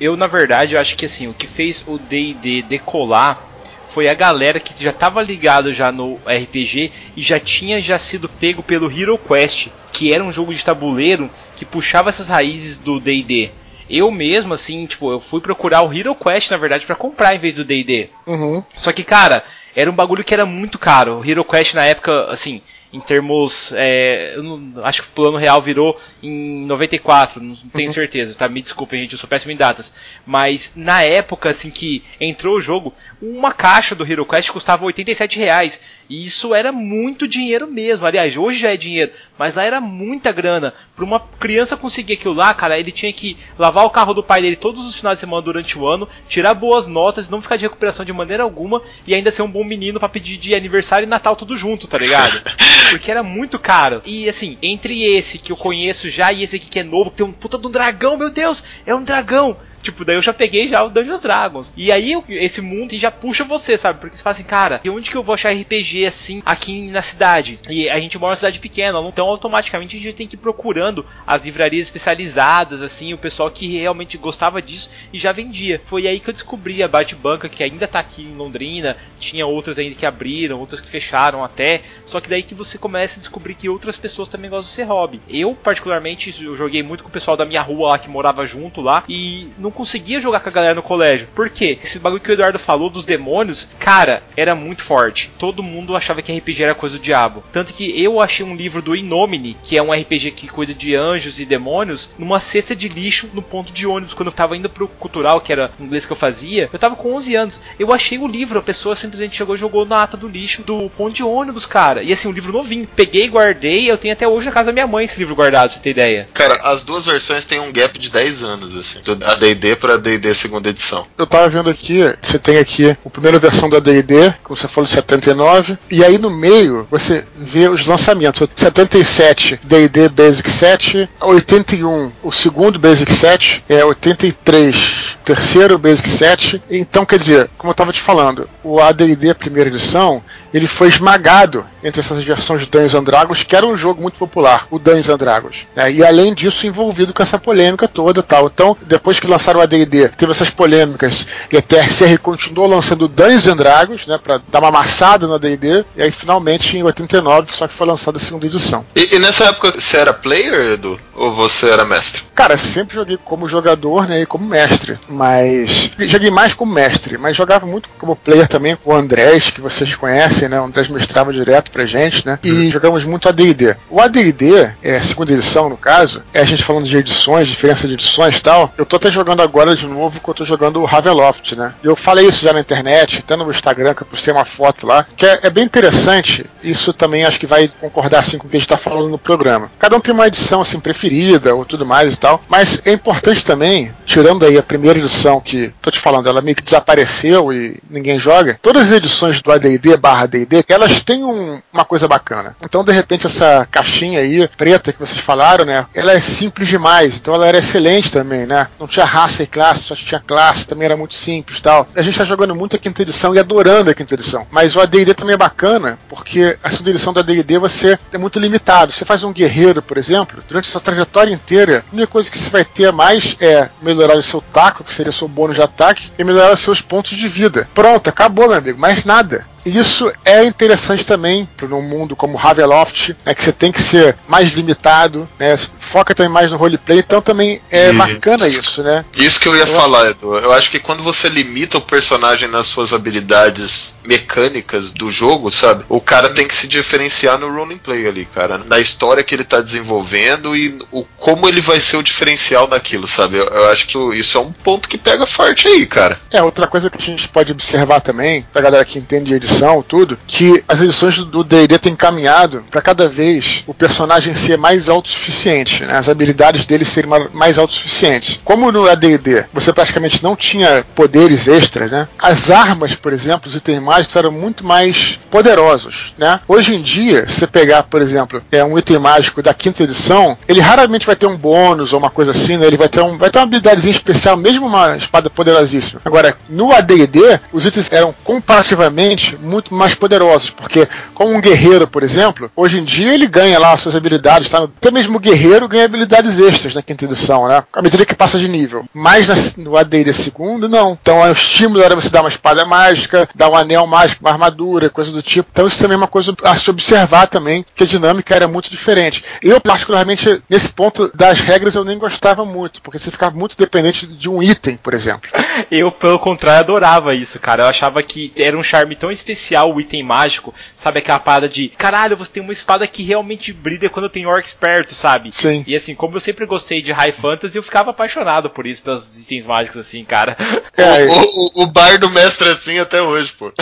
Eu, na verdade, eu acho que assim, o que fez o D&D decolar foi a galera que já estava ligado já no RPG e já tinha já sido pego pelo Hero Quest, que era um jogo de tabuleiro que puxava essas raízes do D&D. Eu mesmo, assim, tipo, eu fui procurar o Hero Quest, na verdade, para comprar em vez do D&D. Uhum. Só que, cara, era um bagulho que era muito caro. O Hero Quest na época, assim, em termos. É, eu não, acho que o plano real virou em 94, não, tenho uhum. certeza, tá? Me desculpem, gente, eu sou péssimo em datas. Mas na época, assim, que entrou o jogo, uma caixa do Hero Quest custava 87 reais. E isso era muito dinheiro mesmo. Aliás, hoje já é dinheiro, mas lá era muita grana. Para uma criança conseguir aquilo lá, cara, ele tinha que lavar o carro do pai dele todos os finais de semana durante o ano, tirar boas notas, não ficar de recuperação de maneira alguma e ainda ser um bom menino para pedir de aniversário e Natal tudo junto, tá ligado? Porque era muito caro. E assim, entre esse que eu conheço já e esse aqui que é novo, que tem um puta de um dragão, meu Deus, é um dragão. Tipo, daí eu já peguei já o Dungeons Dragons. E aí esse mundo já puxa você, sabe? Porque você fala assim, cara, e onde que eu vou achar RPG assim aqui na cidade? E a gente mora numa cidade pequena, então automaticamente a gente tem que ir procurando as livrarias especializadas, assim, o pessoal que realmente gostava disso e já vendia. Foi aí que eu descobri a Bate Banca, que ainda tá aqui em Londrina, tinha outras ainda que abriram, outras que fecharam até. Só que daí que você começa a descobrir que outras pessoas também gostam de ser hobby. Eu, particularmente, eu joguei muito com o pessoal da minha rua lá que morava junto lá e não conseguia jogar com a galera no colégio. Por quê? Esse bagulho que o Eduardo falou dos demônios, cara, era muito forte. Todo mundo achava que RPG era coisa do diabo. Tanto que eu achei um livro do Inomine, que é um RPG que cuida de anjos e demônios, numa cesta de lixo no ponto de ônibus. Quando eu tava indo pro cultural, que era inglês que eu fazia, eu tava com 11 anos. Eu achei o livro, a pessoa simplesmente chegou e jogou na ata do lixo do ponto de ônibus, cara. E assim, um livro novinho. Peguei guardei, eu tenho até hoje na casa da minha mãe esse livro guardado, pra você ter ideia. Cara, as duas versões têm um gap de 10 anos, assim. A D&D pra D&D segunda edição. Eu tava vendo aqui, você tem aqui a primeira versão da D&D, como você falou, 79, e aí no meio você vê os lançamentos. 77, D&D Basic 7, 81, o segundo Basic 7, é 83, terceiro Basic 7. Então, quer dizer, como eu tava te falando, o AD&D primeira edição, ele foi esmagado entre essas versões de Dungeons and Dragons, que era um jogo muito popular, o Dungeons and Dragons. Né? E além disso, envolvido com essa polêmica toda tal. Então, depois que lançaram o AD&D, teve essas polêmicas, e a TRCR continuou lançando Dungeons and Dragons, né, para dar uma amassada no AD&D, e aí finalmente em 89, só que foi lançada a segunda edição. E, e, nessa época, você era player, Edu? Ou você era mestre? Cara, sempre joguei como jogador, né, e como mestre, mas joguei mais como mestre, mas jogava muito como player também com o Andrés, que vocês conhecem, né, o Andrés mestrava direto pra gente, né? E uhum. jogamos muito AD&D. O AD&D, é, segunda edição no caso, é a gente falando de edições, diferença de edições e tal. Eu tô até jogando agora de novo, que eu tô jogando o Ravenloft, né? Eu falei isso já na internet, até no Instagram, que eu postei uma foto lá, que é, é bem interessante. Isso também acho que vai concordar assim com o que a gente tá falando no programa. Cada um tem uma edição assim preferida ou tudo mais e tal, mas é importante também, tirando aí a primeira edição que tô te falando, ela meio que desapareceu e ninguém joga. Todas as edições do AD&D barra AD&D, elas têm um, uma coisa bacana. Então, de repente, essa caixinha aí, preta que vocês falaram, né? Ela é simples demais, então ela era excelente também, né? Não tinha raça e classe, só tinha classe, também era muito simples tal. A gente tá jogando muito a quinta edição e adorando a quinta edição. Mas o AD&D também é bacana, porque a segunda edição da AD&D você é muito limitado. Você faz um guerreiro, por exemplo, durante sua trajetória inteira, a única coisa que você vai ter mais é melhorar o seu taco, que seria seu bônus de ataque, e melhorar os seus pontos de vida. Pronto, acabou, meu amigo. Mais nada. Isso é interessante também para um mundo como Haveloft, né, que você tem que ser mais limitado, né, foca também mais no roleplay, então também é isso. bacana isso, né? Isso que eu ia eu falar. Edu. Eu acho que quando você limita o personagem nas suas habilidades mecânicas do jogo, sabe? O cara tem que se diferenciar no roleplay ali, cara. Na história que ele tá desenvolvendo e o como ele vai ser o diferencial daquilo, sabe? Eu, eu acho que isso é um ponto que pega forte aí, cara. É, outra coisa que a gente pode observar também, pra galera que entende de edição, tudo, que as edições do D&D têm caminhado para cada vez o personagem ser mais autossuficiente, né? as habilidades dele serem mais autossuficientes. Como no AD&D você praticamente não tinha poderes extras, né? as armas, por exemplo, os itens mágicos eram muito mais poderosos. Né? Hoje em dia, se você pegar, por exemplo, é um item mágico da quinta edição, ele raramente vai ter um bônus ou uma coisa assim, né? ele vai ter, um, vai ter uma habilidadezinha especial, mesmo uma espada poderosíssima. Agora, no AD&D, os itens eram comparativamente muito mais poderosos, porque como um guerreiro, por exemplo, hoje em dia ele ganha lá suas habilidades, tá? Até mesmo o guerreiro ganha habilidades extras na quinta edição, né? À medida que passa de nível. Mas na, no AD segundo, não. Então o estímulo era você dar uma espada mágica, dar um anel mágico, uma armadura, coisa do tipo. Então isso também é uma coisa a se observar também, que a dinâmica era muito diferente. Eu, particularmente, nesse ponto das regras, eu nem gostava muito, porque você ficava muito dependente de um item, por exemplo. Eu, pelo contrário, adorava isso, cara. Eu achava que era um charme tão especial o item mágico, sabe? Aquela parada de caralho, você tem uma espada que realmente brilha quando tem orcs perto, sabe? Sim. E assim, como eu sempre gostei de High Fantasy, eu ficava apaixonado por isso, pelos itens mágicos, assim, cara. É, o, o, o bardo mestre assim até hoje, pô.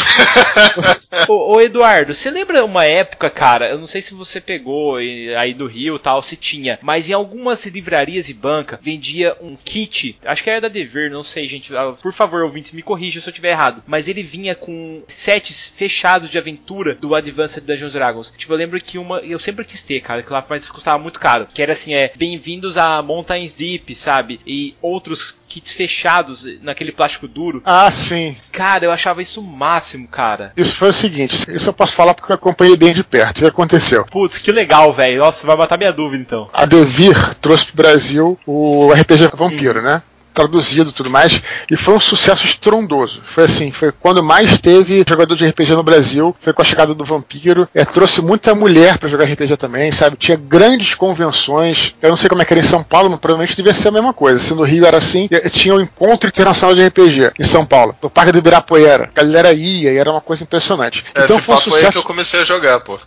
ô, ô, Eduardo, você lembra uma época, cara? Eu não sei se você pegou aí do Rio tal, se tinha, mas em algumas livrarias e banca vendia um kit, acho que era da Dever, não sei, gente. Ah, por favor, ouvintes, me corrijam se eu estiver errado. Mas ele vinha com sets fechados de aventura do Advanced Dungeons Dragons. Tipo, eu lembro que uma. Eu sempre quis ter, cara, que lá mas custava muito caro. Que era assim, é. Bem-vindos a Mountains Deep, sabe? E outros kits fechados naquele plástico duro. Ah, sim. Cara, eu achava isso o máximo, cara. Isso foi o seguinte, isso eu posso falar porque eu acompanhei bem de perto. O que aconteceu? Putz, que legal, velho. Nossa, vai matar minha dúvida então. A Devir trouxe pro Brasil o RPG Vampiro, hum. né? Traduzido e tudo mais, e foi um sucesso estrondoso. Foi assim, foi quando mais teve jogador de RPG no Brasil, foi com a chegada do Vampiro, é, trouxe muita mulher para jogar RPG também, sabe? Tinha grandes convenções, eu não sei como é que era em São Paulo, mas provavelmente devia ser a mesma coisa. Se no Rio era assim, tinha o um encontro internacional de RPG em São Paulo, no Parque do Ibirapuera. A galera ia e era uma coisa impressionante. É, então foi um sucesso. que eu comecei a jogar, pô.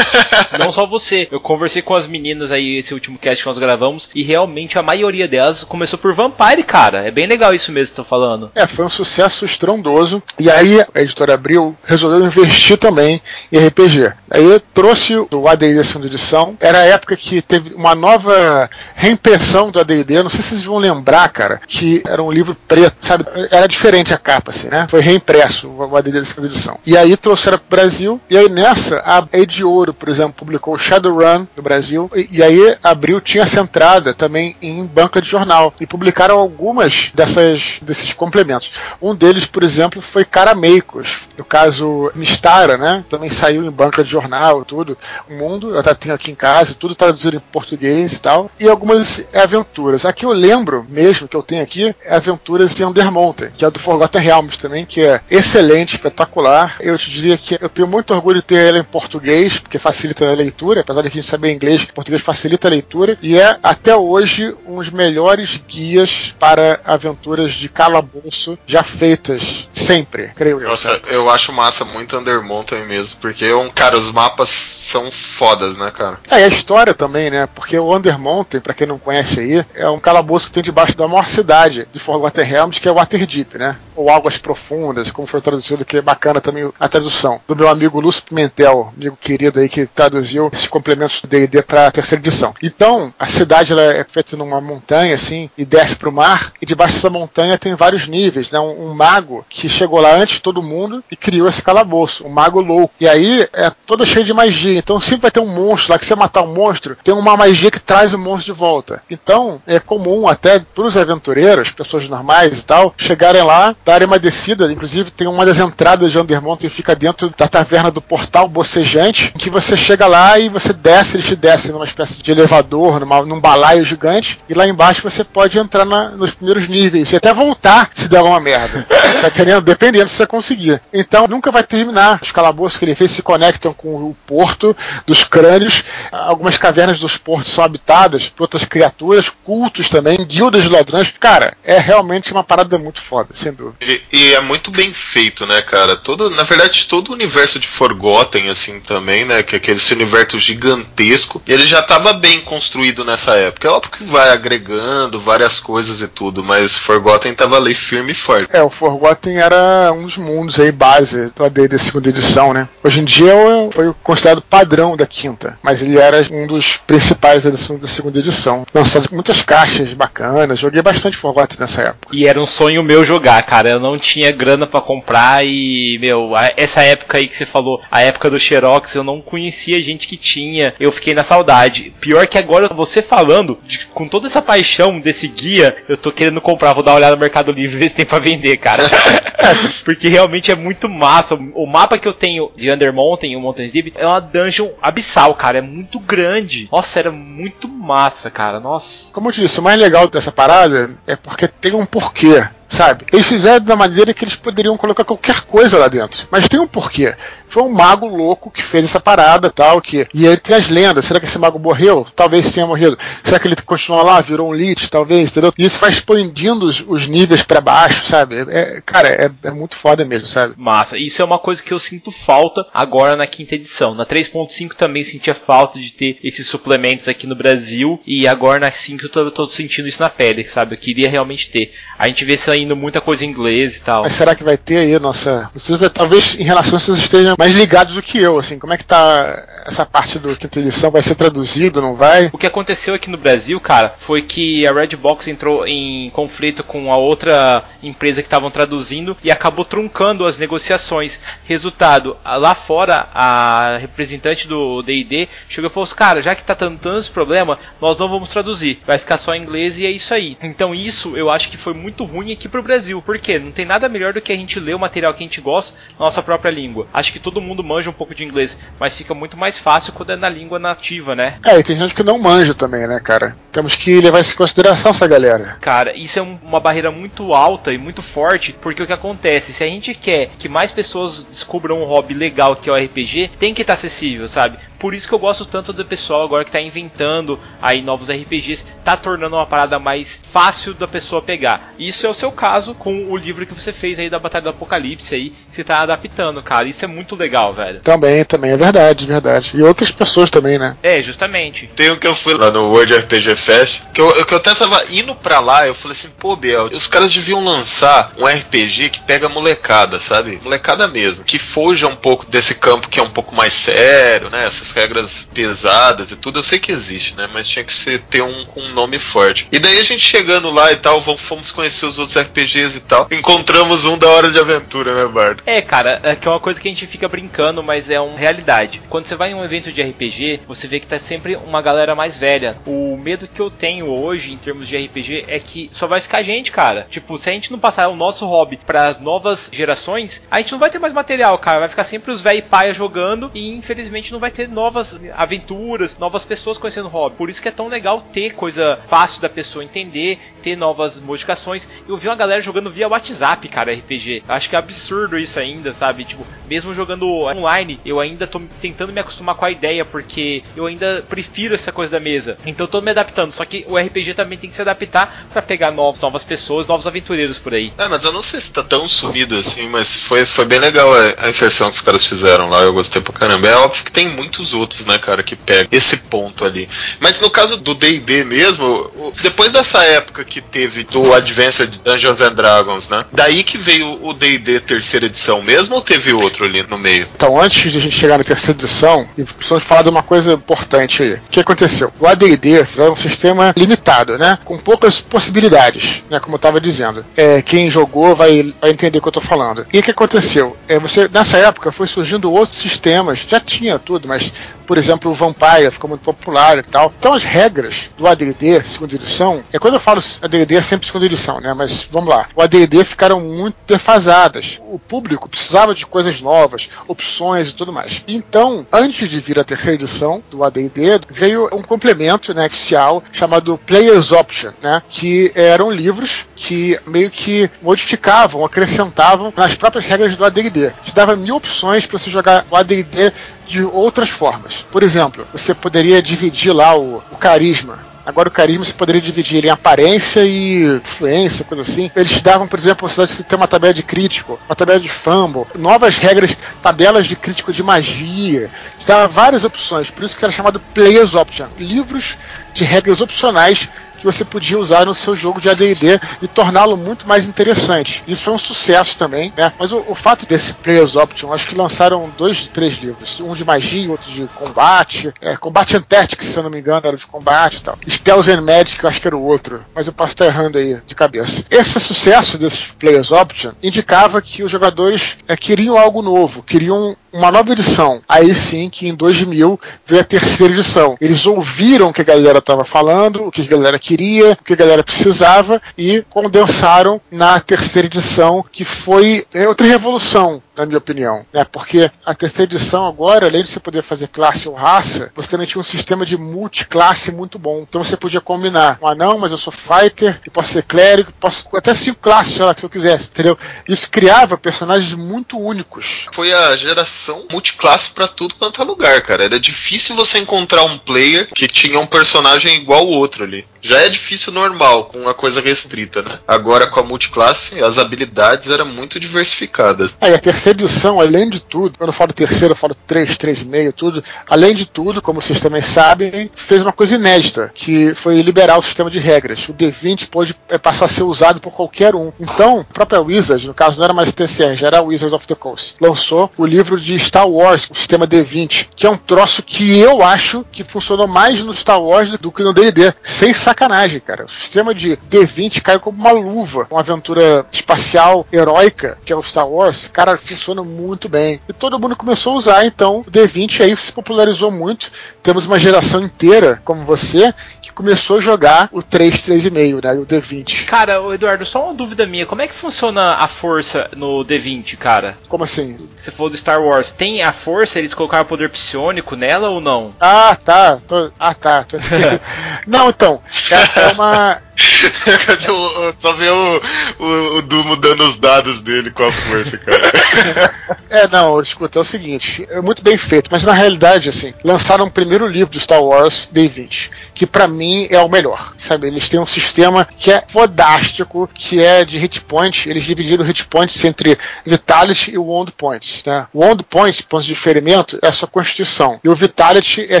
não só você, eu conversei com as meninas aí esse último cast que nós gravamos e realmente a maioria delas começou por Vampire, cara cara. É bem legal isso mesmo que tô falando. É, foi um sucesso estrondoso. E aí a editora Abril resolveu investir também em RPG. Aí trouxe o AD&D segunda edição. Era a época que teve uma nova reimpressão do AD&D. Não sei se vocês vão lembrar, cara, que era um livro preto, sabe? Era diferente a capa, assim, né? Foi reimpresso o AD&D da segunda edição. E aí trouxeram pro Brasil. E aí nessa, a Ed Ouro, por exemplo, publicou Shadowrun no Brasil. E, e aí Abril tinha essa entrada também em banca de jornal. E publicaram algumas algumas dessas, desses complementos. Um deles, por exemplo, foi Carameicos. O caso Mistara, né? Também saiu em banca de jornal, tudo. O mundo, eu até tenho aqui em casa, tudo traduzido em português e tal. E algumas aventuras. Aqui eu lembro mesmo que eu tenho aqui é Aventuras em Undermountain, que é do Forgotten Realms também, que é excelente, espetacular. Eu te diria que eu tenho muito orgulho de ter ela em português, porque facilita a leitura, apesar de a gente saber inglês, português facilita a leitura. E é até hoje um dos melhores guias para aventuras de calabouço já feitas sempre, creio eu. Nossa, eu acho massa muito Undermountain mesmo, porque, é um, cara, os mapas são fodas, né, cara? É, e a história também, né? Porque o Undermountain, para quem não conhece aí, é um calabouço que tem debaixo da maior cidade de Forgotten Realms, que é Waterdeep, né? Ou Águas Profundas, como foi traduzido, que é bacana também a tradução. Do meu amigo Lúcio Pimentel, amigo querido aí, que traduziu esses complementos do D&D pra terceira edição. Então, a cidade ela é feita numa montanha, assim, e desce pro mar, e debaixo dessa montanha tem vários níveis, né? Um, um mago que chegou lá antes de todo mundo e criou esse calabouço, um mago louco. E aí é todo cheio de magia então sempre vai ter um monstro lá que você matar um monstro, tem uma magia que traz o monstro de volta. Então é comum até para os aventureiros, pessoas normais e tal, chegarem lá, darem uma descida. Inclusive tem uma das entradas de Undermont que fica dentro da taverna do portal bocejante, que você chega lá e você desce, eles te descem numa espécie de elevador, numa, num balaio gigante, e lá embaixo você pode entrar na, nos primeiros níveis e até voltar se der alguma merda. tá querendo, dependendo se você conseguir. Então nunca vai terminar. Os calabouços que ele fez se conectam com o porto dos crânios. Algumas cavernas dos portos são habitadas por outras criaturas, cultos também, guildas de ladrões. Cara, é realmente uma parada muito foda, sem dúvida. E, e, é muito bem feito, né, cara? Todo, na verdade, todo o universo de Forgotten, assim, também, né? Que é aquele universo gigantesco. Ele já estava bem construído nessa época. É óbvio que vai agregando várias coisas e tudo, mas Forgotten tava ali firme e forte. É, o Forgotten era um dos mundos aí base do AD da segunda edição, né? Hoje em dia foi considerado padrão da quinta, mas ele era um dos principais da, da segunda edição. Lançado muitas caixas bacanas, joguei bastante Forgotten nessa época. E era um sonho meu jogar, cara. Eu não tinha grana para comprar e, meu, essa época aí que você falou, a época do Xerox, eu não conhecia gente que tinha. Eu fiquei na saudade. Pior que agora você falando, de, com toda essa paixão desse guia, eu tô querendo comprar. Vou dar uma olhada no Mercado Livre e ver se tem pra vender, cara. Porque realmente é muito massa. O mapa que eu tenho de Under Mountain, o Mountain Deep, é uma dungeon abissal, cara. É muito grande. Nossa, era muito massa, cara. Nossa. Como eu disse, o mais legal dessa parada é porque tem um porquê sabe? Eles fizeram da maneira que eles poderiam colocar qualquer coisa lá dentro. Mas tem um porquê. Foi um mago louco que fez essa parada tal, que. E aí tem as lendas. Será que esse mago morreu? Talvez tenha morrido. Será que ele continua lá, virou um lich? Talvez, entendeu? E isso vai expandindo os, os níveis para baixo, sabe? É, cara, é, é, muito foda mesmo, sabe? Massa. Isso é uma coisa que eu sinto falta agora na quinta edição. Na 3.5 também sentia falta de ter esses suplementos aqui no Brasil. E agora na 5 eu tô, tô sentindo isso na pele, sabe? Eu queria realmente ter. A gente vê saindo muita coisa em inglês e tal. Mas será que vai ter aí, nossa. Vocês, talvez em relação a vocês estejam mais ligados do que eu, assim. Como é que tá essa parte do quinta edição? Vai ser traduzido, não vai? O que aconteceu aqui no Brasil, cara, foi que a Redbox entrou em conflito com a outra empresa que estavam traduzindo e acabou truncando as negociações. Resultado, lá fora, a representante do D&D chegou e falou: cara, já que tá dando tantos problema, nós não vamos traduzir. Vai ficar só em inglês e é isso aí. Então isso eu acho que foi muito ruim aqui pro Brasil. Por quê? Não tem nada melhor do que a gente ler o material que a gente gosta na nossa própria língua. Acho que todo mundo manja um pouco de inglês, mas fica muito mais fácil quando é na língua nativa, né? É, e tem gente que não manja também, né, cara? Temos que levar isso em consideração, essa galera. Cara, isso é um, uma barreira muito alta e muito forte, porque o que acontece? Se a gente quer que mais pessoas descubram um hobby legal que é o RPG, tem que estar acessível, sabe? Por isso que eu gosto tanto do pessoal agora que está inventando aí novos RPGs, tá tornando uma parada mais fácil da pessoa pegar. Isso é o seu caso com o livro que você fez aí da Batalha do Apocalipse aí, que você tá adaptando, cara. Isso é muito legal, velho. Também, também, é verdade, verdade. E outras pessoas também, né? É, justamente. Tem um que eu fui lá no World RPG Fest, que eu, que eu até tava indo pra lá, eu falei assim, pô, Biel, os caras deviam lançar um RPG que pega molecada, sabe? Molecada mesmo, que fuja um pouco desse campo que é um pouco mais sério, né? Essas regras pesadas e tudo, eu sei que existe, né? Mas tinha que ser, ter um com um nome forte. E daí a gente chegando lá e tal, fomos conhecer os outros RPGs e tal. Encontramos um da Hora de Aventura, né, Bardo? É, cara, é que é uma coisa que a gente fica brincando, mas é uma realidade. Quando você vai em um evento de RPG, você vê que tá sempre uma galera mais velha. O medo que eu tenho hoje em termos de RPG é que só vai ficar gente, cara. Tipo, se a gente não passar o nosso hobby para as novas gerações, a gente não vai ter mais material, cara. Vai ficar sempre os velho e paia jogando e infelizmente não vai ter novas aventuras, novas pessoas conhecendo o hobby. Por isso que é tão legal ter coisa fácil da pessoa entender, ter novas modificações. Eu vi uma galera jogando via WhatsApp, cara, RPG. Acho que é absurdo isso ainda, sabe? Tipo, mesmo jogando online, eu ainda tô tentando me acostumar com a ideia, porque eu ainda prefiro essa coisa da mesa. Então eu tô me adaptando. Só que o RPG também tem que se adaptar para pegar novos, novas pessoas, novos aventureiros por aí. É, mas eu não sei se tá tão sumido assim, mas foi, foi bem legal a, a inserção que os caras fizeram lá. Eu gostei pra caramba. É óbvio que tem muitos outros, né, cara, que pegam esse ponto ali. Mas no caso do DD mesmo, depois dessa época que teve do Advanced Dungeons and Dragons, né? Daí que veio o DD terceira edição mesmo ou teve outro ali no meio? Então, antes de a gente chegar na terceira edição, precisamos falar de uma coisa importante aí. O que aconteceu? O ADD fizeram um sistema limitado, né? Com poucas possibilidades, né? Como eu estava dizendo. É, quem jogou vai, vai entender o que eu estou falando. E o que aconteceu? É, você, nessa época foi surgindo outros sistemas, já tinha tudo, mas por exemplo, o Vampire ficou muito popular e tal. Então as regras do AD&D segunda edição, é quando eu falo AD&D é sempre segunda edição, né? Mas vamos lá. O AD&D ficaram muito defasadas. O público precisava de coisas novas, opções e tudo mais. Então, antes de vir a terceira edição do AD&D, veio um complemento, né, oficial chamado Player's Option, né? Que eram livros que meio que modificavam, acrescentavam nas próprias regras do AD&D. Te dava mil opções para você jogar o AD&D de outras formas. Por exemplo, você poderia dividir lá o, o carisma Agora o carisma você poderia dividir em aparência e influência, coisa assim. Eles davam, por exemplo, a possibilidade de ter uma tabela de crítico, uma tabela de fumble, novas regras, tabelas de crítico de magia. Te dava várias opções, por isso que era chamado Players Option. Livros de regras opcionais que você podia usar no seu jogo de AD&D e torná-lo muito mais interessante. Isso foi um sucesso também, né? Mas o, o fato desse Players Option, acho que lançaram dois, três livros, um de magia, outro de combate, é, Combate and Tactics, se eu não me engano, era de combate e tal. Spells and Magic, eu acho que era o outro, mas eu posso estar errando aí de cabeça. Esse sucesso desses Players Option indicava que os jogadores é, queriam algo novo, queriam uma nova edição. Aí sim que em 2000 veio a terceira edição. Eles ouviram o que a galera estava falando, o que a galera queria, o que a galera precisava e condensaram na terceira edição, que foi é, outra revolução na minha opinião. Né? Porque a terceira edição agora, além de você poder fazer classe ou raça, você também tinha um sistema de multiclasse muito bom. Então você podia combinar. Ah, não, mas eu sou fighter, e posso ser clérigo, posso até cinco classes, sei lá, se eu quisesse, entendeu? Isso criava personagens muito únicos. Foi a geração multiclasse para tudo quanto é lugar, cara. Era difícil você encontrar um player que tinha um personagem igual o outro ali. Já é difícil normal, com uma coisa restrita, né? Agora com a multiclasse, as habilidades eram muito diversificadas. Aí a terceira edição, além de tudo, quando eu falo terceiro, eu falo 3, 3,5, tudo. Além de tudo, como vocês também sabem, fez uma coisa inédita, que foi liberar o sistema de regras. O D20 pode é, passar a ser usado por qualquer um. Então, a própria Wizard, no caso não era mais TCR, já era Wizards of the Coast, lançou o livro de Star Wars, o sistema D20, que é um troço que eu acho que funcionou mais no Star Wars do que no D&D. Sem sacanagem, cara. O sistema de D20 caiu como uma luva. Uma aventura espacial heróica, que é o Star Wars, cara, funciona muito bem. E todo mundo começou a usar, então o D20 aí se popularizou muito. Temos uma geração inteira, como você, que começou a jogar o 3, 3,5, né? O D20. Cara, Eduardo, só uma dúvida minha. Como é que funciona a força no D20, cara? Como assim? Você falou do Star Wars. Tem a força, eles colocaram poder psionico nela ou não? Ah, tá. Tô... Ah, tá. Tô... não, então. É, uma. Só ver o, o, o Du mudando os dados dele com a força, cara. é, não, escuta, é o seguinte, é muito bem feito, mas na realidade, assim, lançaram o primeiro livro do Star Wars, D20, que para mim é o melhor, sabe? Eles têm um sistema que é fodástico, que é de hit point, eles dividiram hit points entre Vitality e Wound Points, né? O Wound Points, pontos de ferimento, é a sua constituição, e o Vitality é,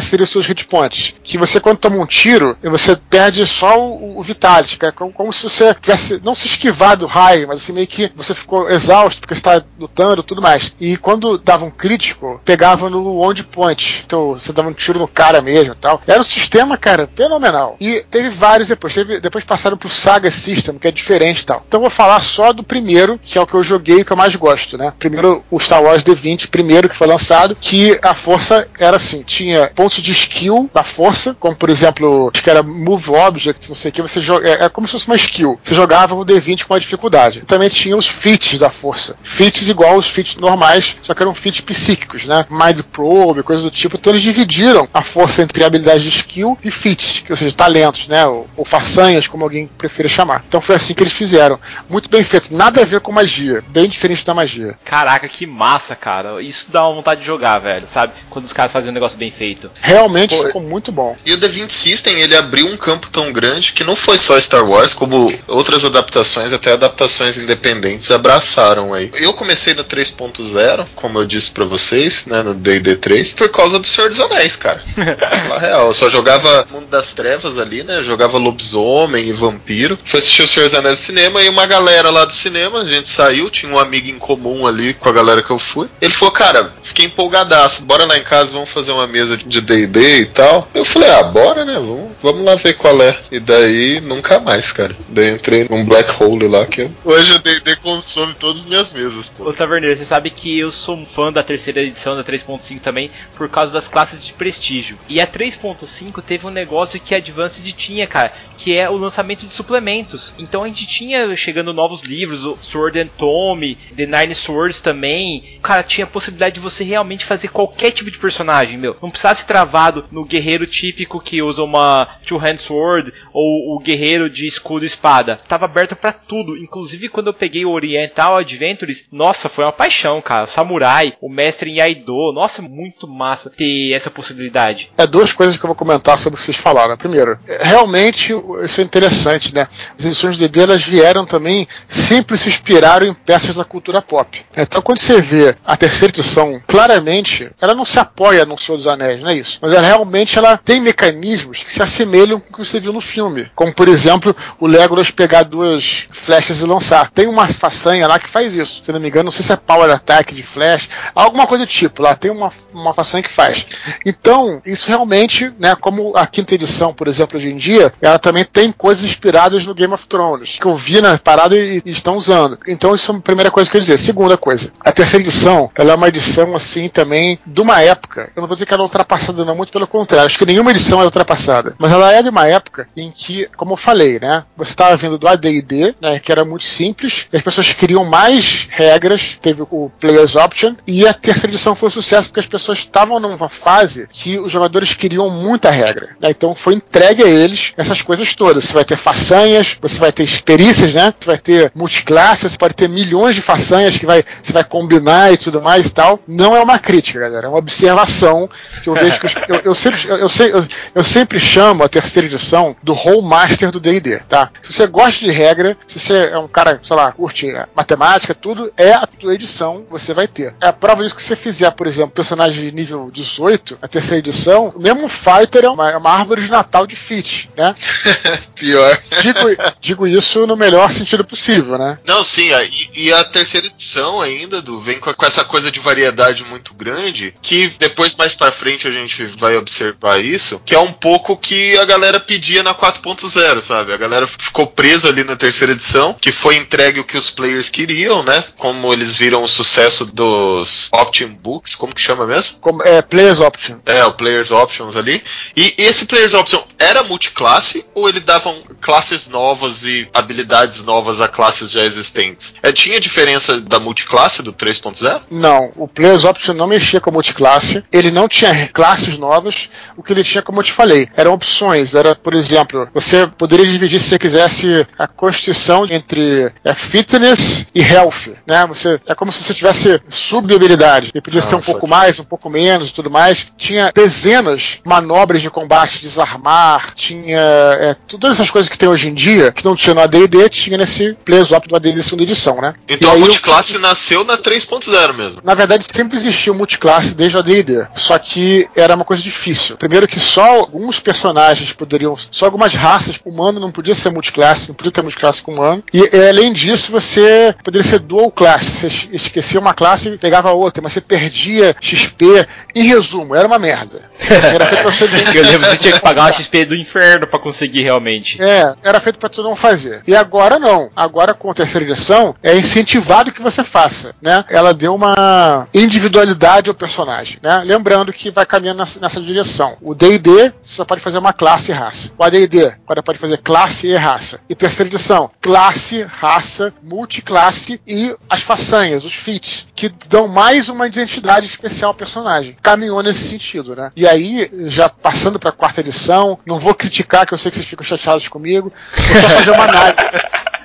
seria os seus hit points, que você quando toma um tiro, você perde só o, o Vitality é como, como, se você tivesse não se esquivado do raio, mas assim meio que você ficou exausto porque está lutando tudo mais. E quando dava um crítico, pegava no on point. Então você dava um tiro no cara mesmo e tal. Era um sistema, cara, fenomenal. E teve vários depois. Teve, depois passaram pro Saga System, que é diferente e tal. Então eu vou falar só do primeiro, que é o que eu joguei e que eu mais gosto, né? Primeiro, o Star Wars D20, primeiro que foi lançado, que a força era assim, tinha pontos de skill da força, como por exemplo, acho que era Move Object, não sei o que, você joga é, é, como se fosse uma skill. Você jogava o D20 com a dificuldade. Também tinha os feats da força. Feats igual os feats normais, só que eram feats psíquicos, né? Mind probe, coisas do tipo. Então eles dividiram a força entre habilidades de skill e feats, ou seja, talentos, né? Ou, ou façanhas, como alguém prefira chamar. Então foi assim que eles fizeram. Muito bem feito. Nada a ver com magia. Bem diferente da magia. Caraca, que massa, cara. Isso dá uma vontade de jogar, velho, sabe? Quando os caras fazem um negócio bem feito. Realmente Pô, ficou muito bom. E o The20 System, ele abriu um campo tão grande que não foi só Star Wars, como outras adaptações, até adaptações independentes, abraçaram aí. Eu comecei no 3.0, como eu disse para vocês, né, no D&D 3, por causa do Senhor dos Anéis, cara. Na real, eu só jogava Mundo das Trevas ali, né, jogava lobisomem e vampiro. Fui assistir o Senhor dos Anéis no cinema e uma galera lá do cinema, a gente saiu, tinha um amigo em comum ali com a galera que eu fui. Ele falou, cara, fiquei empolgadaço, bora lá em casa, vamos fazer uma mesa de D&D e tal. Eu falei, ah, bora, né, vamos, vamos lá ver qual é. E daí, nunca mais, cara. Daí entrei num black hole lá que hoje o D&D consome todas as minhas mesas, pô. Ô Taverneiro, você sabe que eu sou um fã da terceira edição da 3.5 também por causa das classes de prestígio. E a 3.5 teve um negócio que a Advanced tinha, cara, que é o lançamento de suplementos. Então a gente tinha chegando novos livros, o Sword and Tome, The Nine Swords também. Cara, tinha a possibilidade de você realmente fazer qualquer tipo de personagem, meu. Não precisasse travado no guerreiro típico que usa uma Two-Hand Sword ou o guerreiro de escudo e espada. Tava aberto para tudo. Inclusive quando eu peguei o Oriental Adventures, nossa, foi uma paixão, cara. O Samurai, o mestre em Aido, nossa, muito massa ter essa possibilidade. É duas coisas que eu vou comentar sobre o que vocês falaram. Primeiro, realmente isso é interessante, né? As edições de D elas vieram também, sempre se inspiraram em peças da cultura pop. Então quando você vê a terceira edição, claramente, ela não se apoia no Senhor dos Anéis, não é isso? Mas ela realmente ela tem mecanismos que se assemelham com o que você viu no filme. Como por exemplo, o Legolas pegar duas flechas e lançar. Tem uma façanha lá que faz isso. Se não me engano, não sei se é Power Attack de flash, alguma coisa do tipo. Lá tem uma, uma façanha que faz. Então, isso realmente, né, como a quinta edição, por exemplo, hoje em dia, ela também tem coisas inspiradas no Game of Thrones, que eu vi na parada e, e estão usando. Então, isso é a primeira coisa que eu ia dizer. Segunda coisa, a terceira edição, ela é uma edição, assim, também, de uma época. Eu não vou dizer que ela é ultrapassada, não, muito pelo contrário. Acho que nenhuma edição é ultrapassada. Mas ela é de uma época em que, como eu falei, né, você estava vindo do AD&D, né, que era muito simples, as pessoas queriam mais regras, teve o Players Option, e a terceira edição foi um sucesso porque as pessoas estavam numa fase que os jogadores queriam muita regra. Né, então foi entregue a eles essas coisas todas. Você vai ter façanhas, você vai ter perícias, né, você vai ter multiclasses, você pode ter milhões de façanhas que vai, você vai combinar e tudo mais e tal. Não é uma crítica, galera, é uma observação que eu vejo que eu, eu, sempre, eu, eu, eu sempre chamo a terceira edição do Hall Master do D&D, tá? Se você gosta de regra, se você é um cara, sei lá, curte matemática, tudo, é a tua edição, você vai ter. É a prova disso que você fizer, por exemplo, personagem de nível 18, a terceira edição, o mesmo fighter é uma, é uma árvore de Natal de fit, né? Pior. Digo, digo, isso no melhor sentido possível, né? Não, sim, e, e a terceira edição ainda, do vem com, com, essa coisa de variedade muito grande, que depois mais para frente a gente vai observar isso, que é um pouco que a galera pedia na 4.0, sabe? A galera ficou presa ali na terceira edição, que foi entregue o que os players queriam, né? Como eles viram o sucesso dos Option Books, como que chama mesmo? Como, é, Players Option. É, o Players Options ali. E esse Players Option era multiclasse ou ele dava classes novas e habilidades novas a classes já existentes? É, tinha diferença da multiclasse do 3.0? Não, o Players Option não mexia com a multiclasse, ele não tinha classes novas, o que ele tinha, como eu te falei, eram opções, era, por exemplo, você poderia dividir se você quisesse a constituição entre é, fitness e health, né? Você, é como se você tivesse subdebilidade, e podia ah, ser um pouco mais, um pouco menos e tudo mais. Tinha dezenas de manobras de combate, desarmar, tinha é, todas essas coisas que tem hoje em dia, que não tinha no AD&D, tinha nesse Option do AD&D segunda edição, né? Então a multiclasse eu, nasceu na 3.0 mesmo. Na verdade, sempre existiu multiclasse desde o AD&D, só que era uma coisa difícil. Primeiro que só alguns personagens poderiam, só algumas raças, humano não podia ser multiclasse, não podia ter multiclasse com humano. E além disso, você poderia ser dual classe. Você esquecia uma classe e pegava outra, mas você perdia XP. Em resumo, era uma merda. Era feito pra você Eu lembro que você tinha que pagar uma XP do inferno para conseguir realmente. É, era feito para tu não fazer. E agora não. Agora com a terceira edição é incentivado que você faça, né? Ela deu uma individualidade ao personagem, né? Lembrando que vai caminhando nessa, nessa direção. O D&D só pode fazer uma classe e raça. O AD&D agora pode fazer classe e raça. E terceira edição, classe, raça, multiclasse e as façanhas, os feats, que dão mais uma identidade especial ao personagem. Caminhou nesse sentido, né? E aí, já passando para a quarta edição, não vou criticar, que eu sei que vocês ficam chateados comigo, vou só fazer uma análise.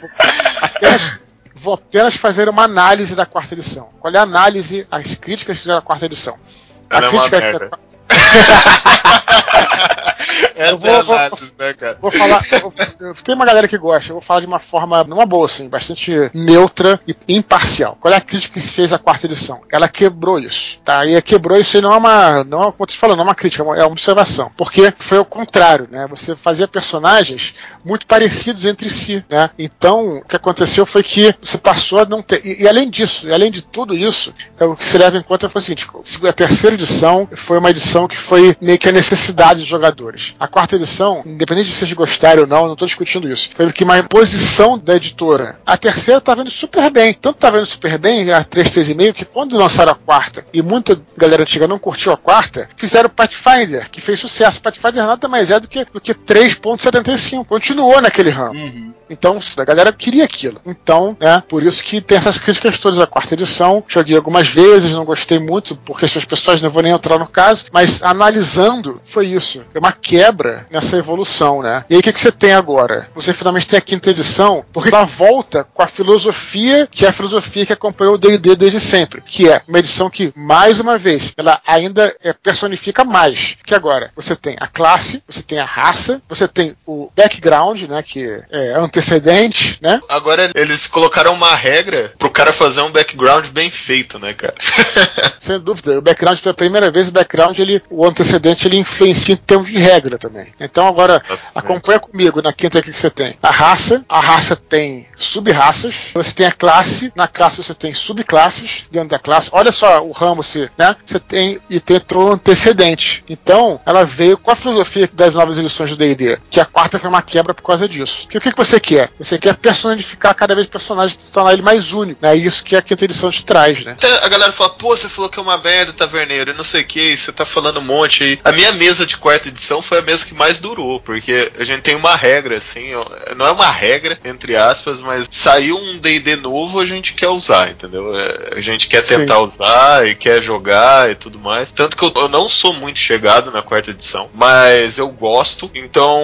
apenas, vou apenas fazer uma análise da quarta edição. Qual é a análise, as críticas que fizeram a quarta edição? A Ela crítica é uma eu vou, é vou, né, cara? Vou falar. tem uma galera que gosta, eu vou falar de uma forma, numa boa, assim, bastante neutra e imparcial. Qual é a crítica que se fez à quarta edição? Ela quebrou isso, tá? E quebrou isso aí não é uma. Não é, como te falando, não é uma crítica, é uma observação. Porque foi o contrário, né? Você fazia personagens muito parecidos entre si, né? Então, o que aconteceu foi que você passou a não ter. E, e além disso, e além de tudo isso, é, o que se leva em conta foi o seguinte: a terceira edição foi uma edição que foi meio que a necessidade dos jogadores. A quarta edição, independente de vocês gostarem ou não, não estou discutindo isso, foi que uma imposição da editora. A terceira tá vendo super bem. Tanto tá vendo super bem, a 3, 3,5, que quando lançaram a quarta, e muita galera antiga não curtiu a quarta, fizeram o Pathfinder, que fez sucesso. Pathfinder nada mais é do que, do que 3.75. Continuou naquele ramo. Uhum. Então, a galera queria aquilo. Então, né, por isso que tem essas críticas todas à quarta edição. Joguei algumas vezes, não gostei muito, por questões pessoas, não vou nem entrar no caso, mas analisando, foi isso. É uma quebra nessa evolução, né? E aí o que, que você tem agora? Você finalmente tem a quinta edição, porque ela volta com a filosofia, que é a filosofia que acompanhou o D&D desde sempre, que é uma edição que, mais uma vez, ela ainda é, personifica mais. Que agora, você tem a classe, você tem a raça, você tem o background, né, que é antecedente, né? Agora eles colocaram uma regra pro cara fazer um background bem feito, né, cara? Sem dúvida. O background, pela primeira vez, o background, ele, o antecedente, ele influencia em termos de regra regra também. Então agora, acompanha comigo na quinta aqui que você tem a raça, a raça tem sub-raças, você tem a classe, na classe você tem subclasses dentro da classe. Olha só o ramo, se, né? Você tem e tem o antecedente. Então, ela veio com a filosofia das novas edições do D&D, que a quarta foi uma quebra por causa disso. Que o que, que você quer? Você quer personificar cada vez o personagem, tornar ele mais único. É né? isso que a quinta edição te traz, né? Até a galera fala, pô, você falou que é uma merda, taverneiro, e não sei o que, você tá falando um monte aí. A minha mesa de quarta edição foi a mesa que mais durou, porque a gente tem uma regra, assim, não é uma regra, entre aspas, mas saiu um D&D novo, a gente quer usar, entendeu? É, a gente quer tentar Sim. usar e quer jogar e tudo mais. Tanto que eu, eu, não sou muito chegado na quarta edição, mas eu gosto. Então,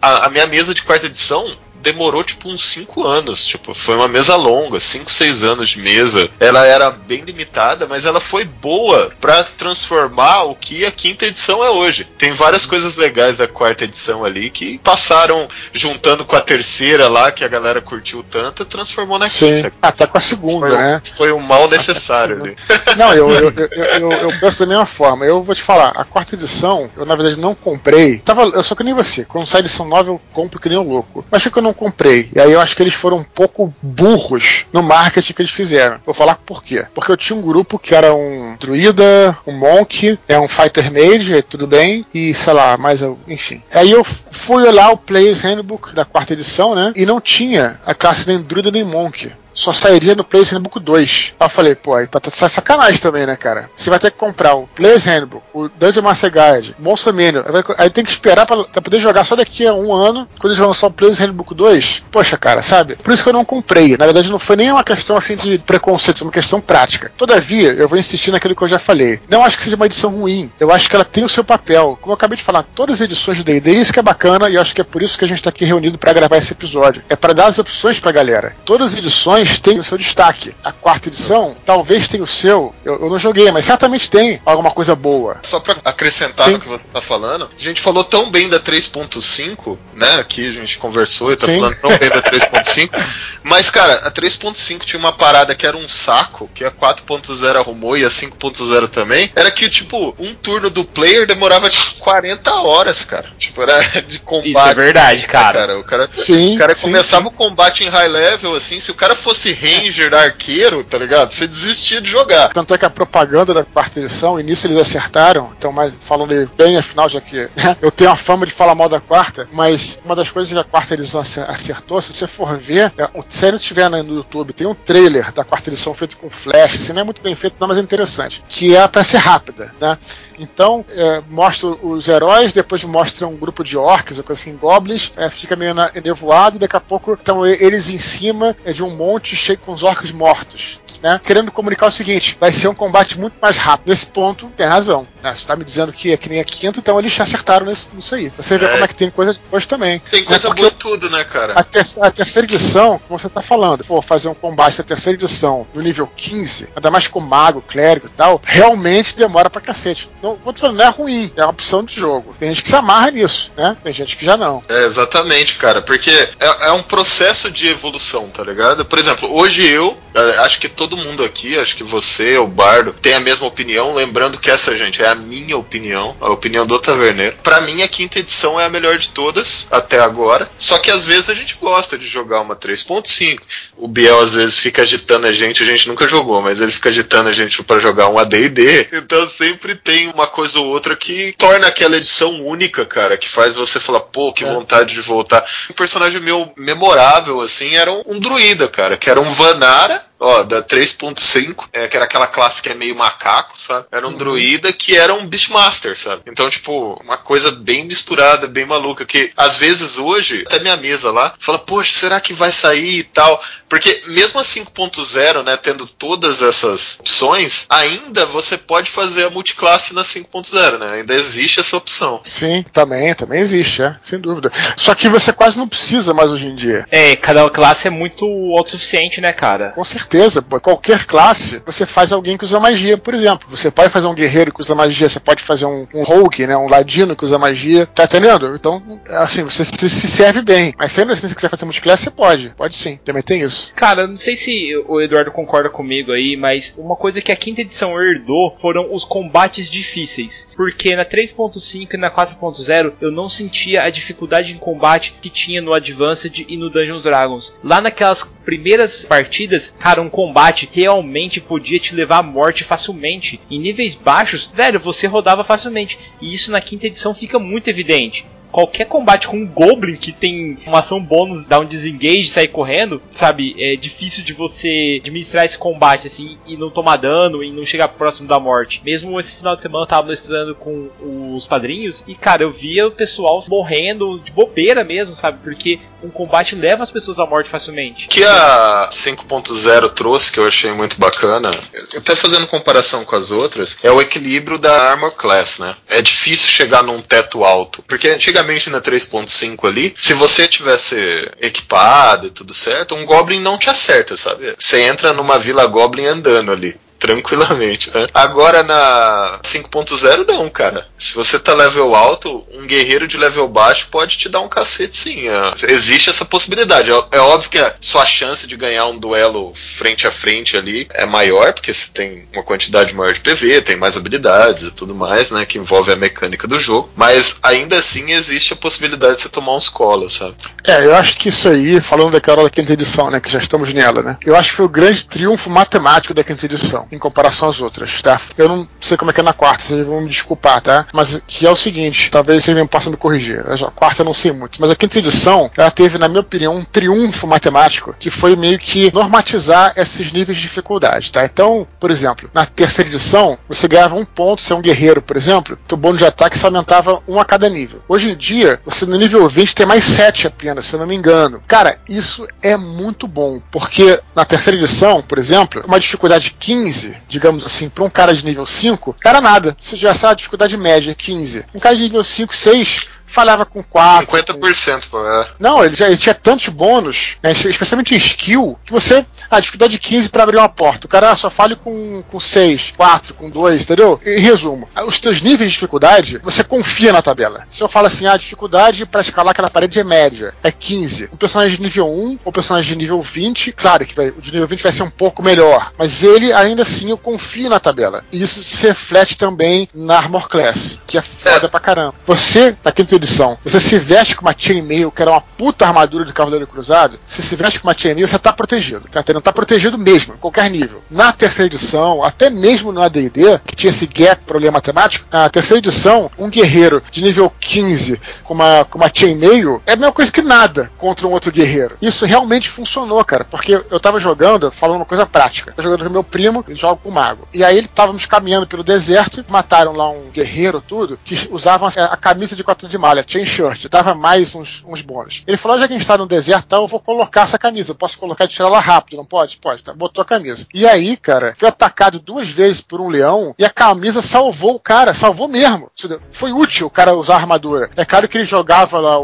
a, a minha mesa de quarta edição demorou tipo uns 5 anos. Tipo, foi uma mesa longa, 5, 6 anos de mesa. Ela era bem limitada, mas ela foi boa para transformar o que a quinta edição é hoje. Tem várias coisas legais da quarta edição ali que passaram juntando com a terceira lá, que a galera curtiu tanto, transformou na Sim. quinta. Até com a segunda, foi, né? Foi um mal necessário ali. Não, eu, eu, eu, eu, penso da mesma forma. Eu vou te falar, a quarta edição, eu na verdade não comprei. Tava, eu sou que nem você. Quando sai edição nova, eu compro que nem um louco. Mas que eu não comprei. E aí eu acho que eles foram um pouco burros no marketing que eles fizeram. Vou falar por quê. Porque eu tinha um grupo que era um druida, um monk, é um fighter mage, tudo bem, e sei lá, mais enfim. Aí eu fui olhar o Players Handbook da quarta edição, né? E não tinha a classe nem druida nem monk só sairia no Players Handbook 2. Aí eu falei, pô, aí tá, tá, tá, sacanagem também, né, cara? Você vai ter que comprar o Players Handbook, o Dungeon Master Guide, Monster Manual, aí, tem que esperar pra, pra, poder jogar só daqui a um ano, quando eles lançar o Players Handbook 2. Poxa, cara, sabe? Por isso que eu não comprei. Na verdade, não foi nem uma questão assim de preconceito, foi uma questão prática. Todavia, eu vou insistir naquilo que eu já falei. Não acho que seja uma edição ruim. Eu acho que ela tem o seu papel. Como eu acabei de falar, todas as edições do D&D, isso que é bacana, e eu acho que é por isso que a gente tá aqui reunido para gravar esse episódio. É para dar as opções pra galera. Todas as edições têm o seu destaque. A quarta edição talvez tenha o seu. Eu, eu não joguei, mas certamente tem alguma coisa boa. Só para acrescentar Sim. no que você tá falando, a gente falou tão bem da 3.5, né? Aqui a gente conversou e tá Sim. falando tão bem da 3.5. mas, cara, a 3.5 tinha uma parada que era um saco, que a 4.0 arrumou e a 5.0 também. Era que, tipo, um turno do player demorava tipo 40 horas, cara. Tipo, era de combate. Isso é verdade, cara. cara. O cara, sim, o cara sim, começava sim. o combate em high level, assim, se o cara fosse ranger arqueiro, tá ligado? Você desistia de jogar. Tanto é que a propaganda da quarta edição, nisso eles acertaram, então, mas falando bem, afinal, já que né, eu tenho a fama de falar mal da quarta, mas uma das coisas que a quarta edição acertou, se você for ver, é, se ele tiver no YouTube, tem um trailer da quarta edição feito com flash, assim, não é muito bem feito, não, mas é interessante, que é para ser rápida, né? Então, é, mostra os heróis, depois mostra um grupo de orcs, ou coisa assim, goblins, é, fica meio nevoado, e daqui a pouco estão eles em cima é, de um monte cheio com os orcs mortos né? Querendo comunicar o seguinte: vai ser um combate muito mais rápido. Nesse ponto, tem razão. Né? Você tá me dizendo que é que nem a quinta, então eles acertaram nisso, nisso aí. Você vê é. como é que tem coisa depois também. Tem coisa né? boa tudo, né, cara? A, ter a, terceira edição, como você tá falando, for fazer um combate da terceira edição no nível 15, ainda mais com mago, clérigo e tal, realmente demora pra cacete. Não, vou te falando, não é ruim, é uma opção de jogo. Tem gente que se amarra nisso, né? Tem gente que já não. É, exatamente, cara, porque é, é um processo de evolução, tá ligado? Por exemplo, hoje eu, é, acho que todo todo mundo aqui, acho que você, o Bardo, tem a mesma opinião. Lembrando que essa, gente, é a minha opinião, a opinião do Taverneiro. Para mim, a quinta edição é a melhor de todas até agora. Só que às vezes a gente gosta de jogar uma 3.5. O Biel às vezes fica agitando a gente, a gente nunca jogou, mas ele fica agitando a gente para jogar um AD&D. Então sempre tem uma coisa ou outra que torna aquela edição única, cara, que faz você falar, pô, que é. vontade de voltar. Um personagem meu memorável assim era um, um druida, cara, que era um Vanara ó, da 3.5, é, que era aquela classe que é meio macaco, sabe? Era um uhum. druida que era um Beastmaster, sabe? Então, tipo, uma coisa bem misturada, bem maluca, que às vezes hoje, até minha mesa lá, fala, poxa, será que vai sair e tal? Porque mesmo a 5.0, né, tendo todas essas opções, ainda você pode fazer a multiclasse na 5.0, né? Ainda existe essa opção. Sim, também, também existe, é, sem dúvida. Só que você quase não precisa mais hoje em dia. É, cada classe é muito autossuficiente, né, cara? Com certeza certeza, qualquer classe, você faz alguém que usa magia, por exemplo. Você pode fazer um guerreiro que usa magia, você pode fazer um, um rogue, né? Um ladino que usa magia. Tá entendendo? Então, assim, você se, se serve bem. Mas se ainda assim você quiser fazer multiclasse, você pode. Pode sim. Também tem isso. Cara, não sei se o Eduardo concorda comigo aí, mas uma coisa que a quinta edição herdou foram os combates difíceis. Porque na 3.5 e na 4.0 eu não sentia a dificuldade em combate que tinha no Advanced e no Dungeons Dragons. Lá naquelas primeiras partidas, cara, um combate realmente podia te levar à morte facilmente. Em níveis baixos, velho, você rodava facilmente. E isso na quinta edição fica muito evidente qualquer combate com um Goblin que tem uma ação bônus, dá um disengage, sair correndo, sabe? É difícil de você administrar esse combate assim e não tomar dano e não chegar próximo da morte. Mesmo esse final de semana eu tava mostrando com os padrinhos e, cara, eu via o pessoal morrendo de bobeira mesmo, sabe? Porque um combate leva as pessoas à morte facilmente. O que a 5.0 trouxe, que eu achei muito bacana, até fazendo comparação com as outras, é o equilíbrio da Armor Class, né? É difícil chegar num teto alto. Porque antigamente na 3.5 ali, se você tivesse equipado e tudo certo, um Goblin não te acerta, sabe? Você entra numa Vila Goblin andando ali tranquilamente. Né? Agora na 5.0 não, cara. Se você tá level alto, um guerreiro de level baixo pode te dar um cacete sim. É. Existe essa possibilidade. É, é óbvio que a sua chance de ganhar um duelo frente a frente ali é maior, porque você tem uma quantidade maior de PV, tem mais habilidades e tudo mais, né? Que envolve a mecânica do jogo. Mas ainda assim existe a possibilidade de você tomar uns colos, sabe? É, eu acho que isso aí, falando daquela da quinta edição, né? Que já estamos nela, né? Eu acho que foi o grande triunfo matemático da quinta edição em comparação às outras, tá? Eu não sei como é que é na quarta, vocês vão me desculpar, tá? Mas que é o seguinte, talvez vocês me possam me corrigir. A quarta eu não sei muito, mas a quinta edição, ela teve, na minha opinião, um triunfo matemático que foi meio que normatizar esses níveis de dificuldade, tá? Então, por exemplo, na terceira edição, você ganhava um ponto, se é um guerreiro, por exemplo, teu bônus de ataque se aumentava um a cada nível. Hoje em dia, você no nível 20 tem mais 7 apenas, se eu não me engano. Cara, isso é muito bom, porque na terceira edição, por exemplo, uma dificuldade 15 digamos assim, para um cara de nível 5, era nada. Se sabe a dificuldade média, 15. Um cara de nível 5, 6, falhava com 4. 50%, com... pô. É. Não, ele, já, ele tinha tantos bônus, né, especialmente em skill, que você. Ah, dificuldade de 15 para abrir uma porta. O cara só fale com, com 6, 4, com 2, entendeu? Em resumo, os teus níveis de dificuldade, você confia na tabela. Se eu falo assim, ah, a dificuldade para escalar aquela parede é média, é 15. O personagem de nível 1, o personagem de nível 20, claro que vai, o de nível 20 vai ser um pouco melhor, mas ele ainda assim eu confio na tabela. E isso se reflete também na Armor Class, que é foda é. pra caramba. Você, tá você se veste com uma chainmail, que era uma puta armadura de Cavaleiro Cruzado, se se veste com uma chainmail, você tá protegido. Tá entendendo? Tá protegido mesmo, em qualquer nível. Na terceira edição, até mesmo no AD&D, que tinha esse gap, problema matemático, na terceira edição, um guerreiro de nível 15 com uma, com uma chainmail é a mesma coisa que nada contra um outro guerreiro. Isso realmente funcionou, cara, porque eu tava jogando, falando uma coisa prática. Eu jogando com meu primo, ele joga com o mago. E aí estávamos caminhando pelo deserto, mataram lá um guerreiro, tudo, que usavam a, camisa de quatro de malha, chain shirt, dava mais uns, uns bônus. Ele falou: já que a gente está no deserto, tá, eu vou colocar essa camisa. Eu posso colocar e tirar ela rápido, não pode? Pode, tá? Botou a camisa. E aí, cara, foi atacado duas vezes por um leão e a camisa salvou o cara, salvou mesmo. Foi útil o cara usar a armadura. É claro que ele jogava lá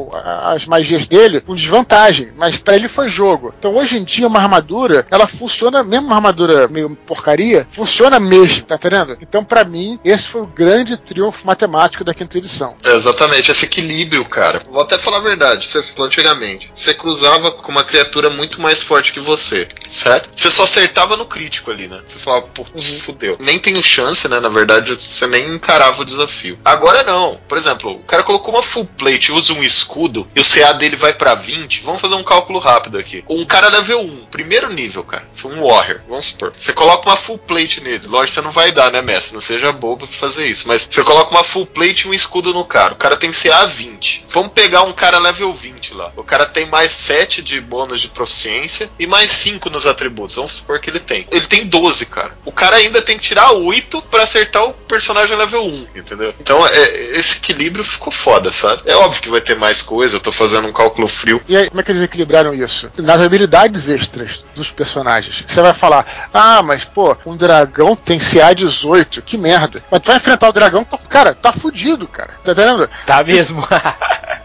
as magias dele com desvantagem, mas para ele foi jogo. Então hoje em dia, uma armadura, ela funciona, mesmo uma armadura meio porcaria, funciona mesmo, tá entendendo? Então, para mim, esse foi o grande triunfo matemático da quinta edição. É exatamente, esse equilíbrio, cara. Vou até falar a verdade, você falou antigamente. Você cruzava com uma criatura muito mais forte que você, certo? Você só acertava no crítico ali, né? Você falava, putz, uhum. fudeu. Nem tenho chance, né? Na verdade, você nem encarava o desafio. Agora não. Por exemplo, o cara colocou uma full plate, usa um escudo, e o CA dele vai para 20. Vamos fazer um cálculo rápido aqui. Um cara level 1, primeiro nível, cara. Um warrior, vamos supor. Você coloca uma full plate nele. Lógico, você não vai dar, né, mestre? Não seja bobo pra fazer isso. Mas você coloca uma full plate e um escudo no cara. O cara tem CA 20. Vamos pegar um cara level 20 lá. O cara tem mais 7 de bônus de proficiência e mais 5 nos atributos. Vamos supor que ele tem. Ele tem 12, cara. O cara ainda tem que tirar 8 para acertar o personagem level 1, entendeu? Então é, esse equilíbrio ficou foda, sabe? É óbvio que vai ter mais coisa, eu tô fazendo um cálculo frio. E aí, como é que eles equilibraram isso? Nas habilidades extras dos personagens. Você vai falar, ah, mas pô, um dragão tem CA18, que merda. Mas tu vai enfrentar o dragão, tá, cara, tá fudido, cara. Tá vendo? Tá mesmo. moi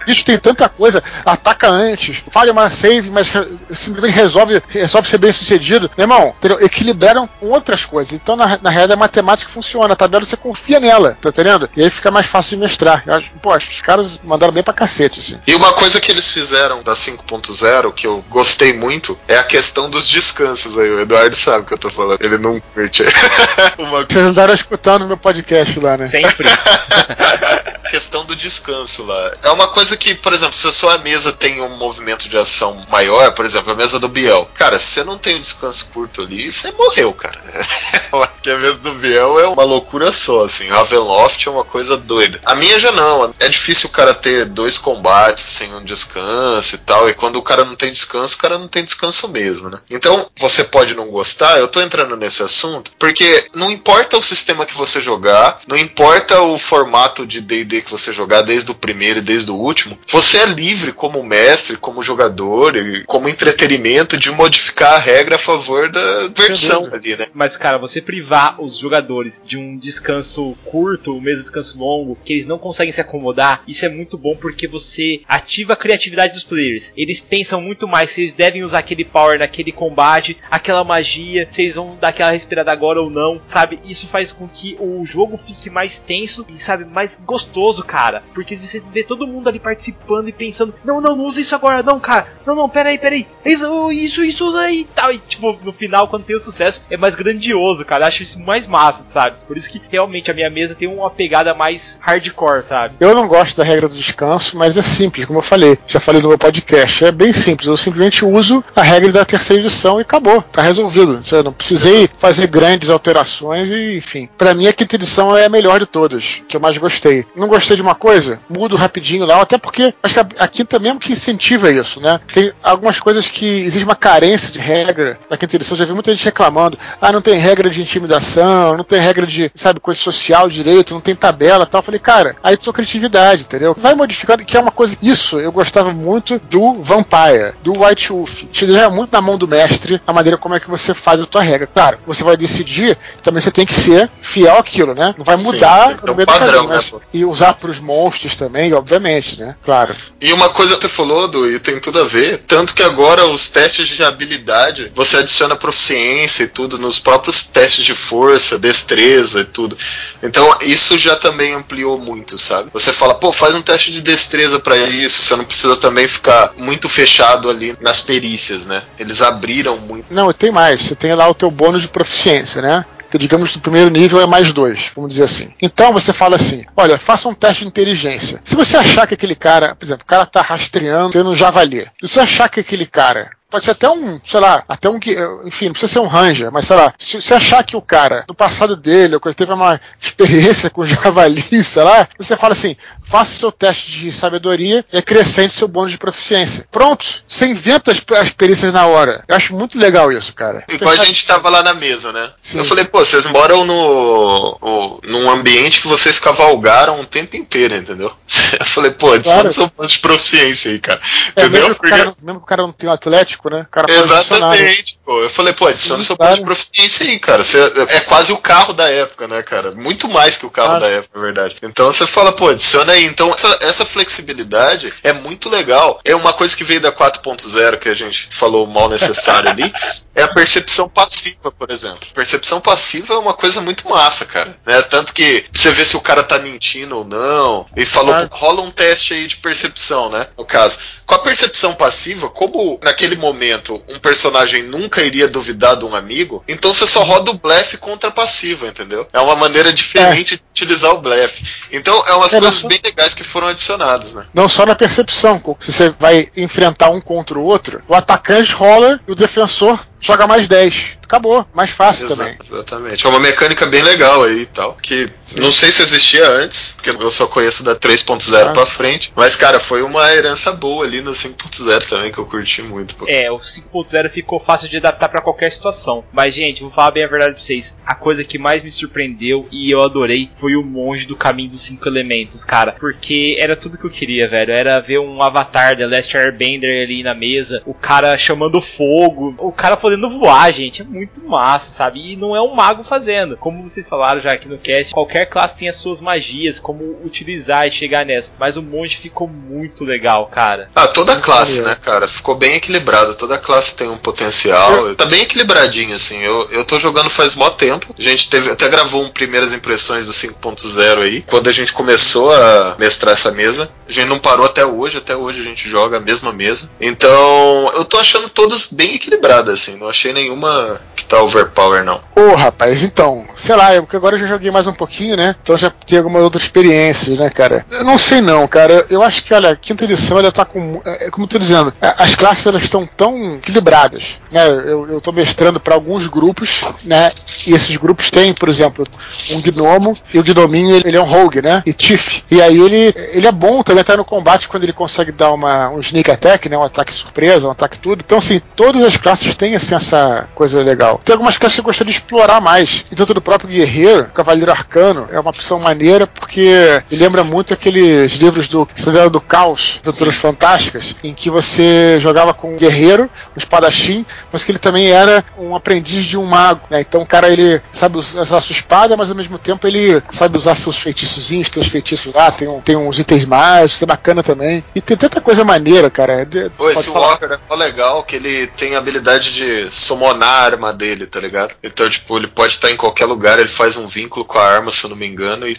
bicho tem tanta coisa, ataca antes, falha uma save, mas simplesmente resolve, resolve ser bem sucedido. Meu irmão, entendeu? equilibraram com outras coisas. Então, na, na realidade, a matemática funciona. A tabela você confia nela, tá entendendo? E aí fica mais fácil de mestrar. Eu acho, pô, acho que os caras mandaram bem pra cacete, assim. E uma coisa que eles fizeram da 5.0 que eu gostei muito é a questão dos descansos aí. O Eduardo sabe o que eu tô falando. Ele não curte. uma... Vocês andaram escutando meu podcast lá, né? Sempre. questão do descanso lá. É uma coisa que, por exemplo, se a sua mesa tem um movimento de ação maior, por exemplo, a mesa do Biel, cara, se você não tem um descanso curto ali, você morreu, cara. Porque a mesa do Biel é uma loucura só, assim. Ravenloft é uma coisa doida. A minha já não. É difícil o cara ter dois combates sem um descanso e tal. E quando o cara não tem descanso, o cara não tem descanso mesmo, né? Então, você pode não gostar, eu tô entrando nesse assunto, porque não importa o sistema que você jogar, não importa o formato de D&D que você jogar desde o primeiro e desde o último, você é livre como mestre, como jogador e como entretenimento de modificar a regra a favor da versão ali, né? Mas, cara, você privar os jogadores de um descanso curto, o mesmo descanso longo, que eles não conseguem se acomodar, isso é muito bom porque você ativa a criatividade dos players. Eles pensam muito mais se eles devem usar aquele power naquele combate, aquela magia, se eles vão dar aquela respirada agora ou não, sabe? Isso faz com que o jogo fique mais tenso e, sabe, mais gostoso gostoso, cara. Porque você vê todo mundo ali participando e pensando: não, não, não usa isso agora, não, cara. Não, não, peraí, peraí. Isso, isso, isso usa aí. Tal. E tipo, no final, quando tem o sucesso, é mais grandioso, cara. Eu acho isso mais massa, sabe? Por isso que realmente a minha mesa tem uma pegada mais hardcore, sabe? Eu não gosto da regra do descanso, mas é simples, como eu falei. Já falei no meu podcast. É bem simples. Eu simplesmente uso a regra da terceira edição e acabou. Tá resolvido. Eu não precisei fazer grandes alterações e, enfim. para mim, a quinta edição é a melhor de todas, que eu mais gostei. Não gostei de uma coisa, mudo rapidinho lá, até porque acho que a, a quinta mesmo que incentiva isso, né? Tem algumas coisas que existe uma carência de regra na quinta edição, já vi muita gente reclamando, ah, não tem regra de intimidação, não tem regra de, sabe, coisa social direito, não tem tabela tal. Eu falei, cara, aí tua criatividade, entendeu? Vai modificando, que é uma coisa, isso eu gostava muito do Vampire, do White Wolf. Te deixa muito na mão do mestre a maneira como é que você faz a tua regra. Claro, você vai decidir, também você tem que ser fiel àquilo, né? Não vai mudar Sim, no meio padrão, caminho, né? e usar para os monstros também, obviamente, né? Claro. E uma coisa que você falou, do e tem tudo a ver, tanto que agora os testes de habilidade, você adiciona proficiência e tudo nos próprios testes de força, destreza e tudo. Então isso já também ampliou muito, sabe? Você fala, pô, faz um teste de destreza para isso, você não precisa também ficar muito fechado ali nas perícias, né? Eles abriram muito. Não, tem mais, você tem lá o teu bônus de proficiência, né? Que digamos que o primeiro nível é mais dois, vamos dizer assim. Então você fala assim: olha, faça um teste de inteligência. Se você achar que aquele cara, por exemplo, o cara tá rastreando sendo um javali, se você achar que aquele cara Pode ser até um, sei lá, até um que. Enfim, não precisa ser um ranger, mas sei lá, se você achar que o cara, no passado dele, ou teve uma experiência com javali, sei lá, você fala assim: faça seu teste de sabedoria e acrescente seu bônus de proficiência. Pronto, você inventa as, as perícias na hora. Eu acho muito legal isso, cara. Igual a gente tava lá na mesa, né? Sim. Eu falei, pô, vocês moram no, no, num ambiente que vocês cavalgaram o tempo inteiro, entendeu? Eu falei, pô, adiciona claro. seu bônus de proficiência aí, cara. É, entendeu? Mesmo que, o cara, mesmo que o cara não tenha um atlético, né? cara Exatamente, pô. Eu falei, pô, adiciona seu ponto de proficiência aí, cara. Você, é quase o carro da época, né, cara? Muito mais que o carro ah. da época, na verdade. Então você fala, pô, adiciona aí. Então essa, essa flexibilidade é muito legal. É uma coisa que veio da 4.0 que a gente falou mal necessário ali. É a percepção passiva, por exemplo. Percepção passiva é uma coisa muito massa, cara. Né? Tanto que você vê se o cara tá mentindo ou não. E falou, ah. rola um teste aí de percepção, né? No caso. Com a percepção passiva, como naquele momento um personagem nunca iria duvidar de um amigo, então você só roda o blefe contra a passiva, entendeu? É uma maneira diferente é. de utilizar o blefe. Então é umas é, coisas bem legais que foram adicionadas, né? Não só na percepção, se você vai enfrentar um contra o outro, o atacante rola e o defensor joga mais 10 acabou, mais fácil Exato, também. Exatamente. É uma mecânica bem legal aí e tal. Que Sim. não sei se existia antes, porque eu só conheço da 3.0 ah. pra frente. Mas, cara, foi uma herança boa ali no 5.0 também, que eu curti muito. Pô. É, o 5.0 ficou fácil de adaptar para qualquer situação. Mas, gente, vou falar bem a verdade pra vocês. A coisa que mais me surpreendeu e eu adorei foi o monge do caminho dos cinco elementos, cara. Porque era tudo que eu queria, velho. Era ver um avatar da Last Airbender ali na mesa, o cara chamando fogo, o cara podendo voar, gente. É muito massa, sabe? E não é um mago fazendo. Como vocês falaram já aqui no cast, qualquer classe tem as suas magias, como utilizar e chegar nessa. Mas o monge ficou muito legal, cara. Ah, toda classe, né, cara? Ficou bem equilibrado. Toda classe tem um potencial. Tá bem equilibradinho, assim. Eu, eu tô jogando faz mó tempo. A gente teve, até gravou um primeiras impressões do 5.0 aí. Quando a gente começou a mestrar essa mesa. A gente não parou até hoje. Até hoje a gente joga a mesma mesa. Então, eu tô achando todas bem equilibradas, assim. Não achei nenhuma que tá overpower, não. Ô, rapaz, então, sei lá, porque agora eu já joguei mais um pouquinho, né? Então já tenho algumas outras experiências, né, cara? Eu não sei não, cara. Eu acho que, olha, a quinta edição ela tá com. É, é como eu tô dizendo, as classes elas estão tão equilibradas, né? Eu, eu tô mestrando para alguns grupos, né? E esses grupos têm, por exemplo, um gnomo, e o gnominho ele, ele é um rogue, né? E Tiff. E aí ele, ele é bom também até no combate quando ele consegue dar uma, um sneak attack, né? Um ataque surpresa, um ataque tudo. Então, assim, todas as classes têm assim, essa coisa legal. Tem algumas que eu gostaria de explorar mais. E tanto do próprio Guerreiro, Cavaleiro Arcano, é uma opção maneira porque ele lembra muito aqueles livros do Cidadão do Caos, Aventuras Fantásticas, em que você jogava com um guerreiro, um espadachim, mas que ele também era um aprendiz de um mago. Né? Então o cara ele sabe usar sua espada, mas ao mesmo tempo ele sabe usar seus feitiçozinhos, tem os feitiços lá, tem, um, tem uns itens mágicos, é bacana também. E tem tanta coisa maneira, cara. De, Pô, esse Walker é legal que ele tem a habilidade de summonar a arma dele, tá ligado? Então, tipo, ele pode estar em qualquer lugar, ele faz um vínculo com a arma, se eu não me engano, e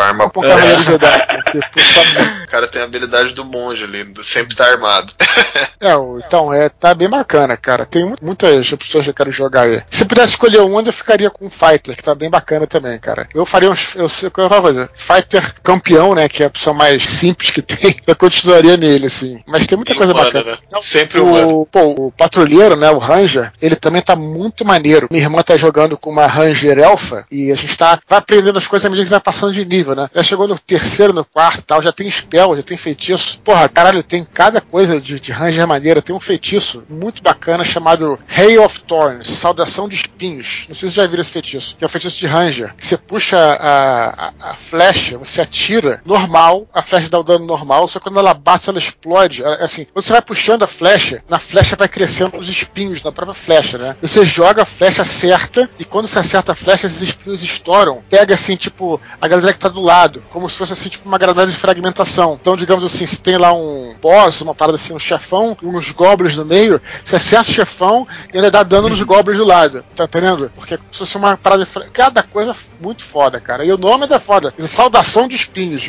a arma. Um cavaleiro Jedi. o cara tem a habilidade do monge ali, sempre tá armado. é, então, é, tá bem bacana, cara. Tem muitas opções que eu quero jogar aí. Se pudesse escolher um, eu ficaria com o Fighter, que tá bem bacana também, cara. Eu faria uns. Eu sei qual é a coisa. Fighter campeão, né? Que é a opção mais simples que tem. Eu continuaria nele, assim. Mas tem muita coisa humano, bacana. Né? Sempre o, humano. Pô, o patrulheiro, né? O Ranger, ele também tá muito maneiro. Minha irmã tá jogando com uma Ranger Elfa e a gente tá vai aprendendo as coisas à medida que vai passando de nível, né? Já chegou no terceiro, no quarto tal, já tem spell, já tem feitiço. Porra, caralho, tem cada coisa de, de Ranger maneira. Tem um feitiço muito bacana chamado Hay of Thorns, Saudação de Espinhos. Não sei se já viram esse feitiço, que é o feitiço de Ranger. Que você puxa a, a, a, flecha, você atira normal, a flecha dá o dano normal, só que quando ela bate, ela explode. É assim, quando você vai puxando a flecha, na flecha vai crescendo os espinhos na própria flecha, né? Você joga a flecha certa, e quando você acerta a flecha, esses espinhos estouram. Pega assim, tipo, a galera que tá do lado, como se fosse assim, tipo, uma granada de fragmentação. Então, digamos assim, se tem lá um boss, uma parada assim, um chefão, uns goblins no meio, você acerta o chefão e ainda dá dano nos goblins do lado. Tá entendendo? Porque é como se fosse uma parada de. Cada coisa muito foda, cara. E o nome é da foda. Saudação de espinhos.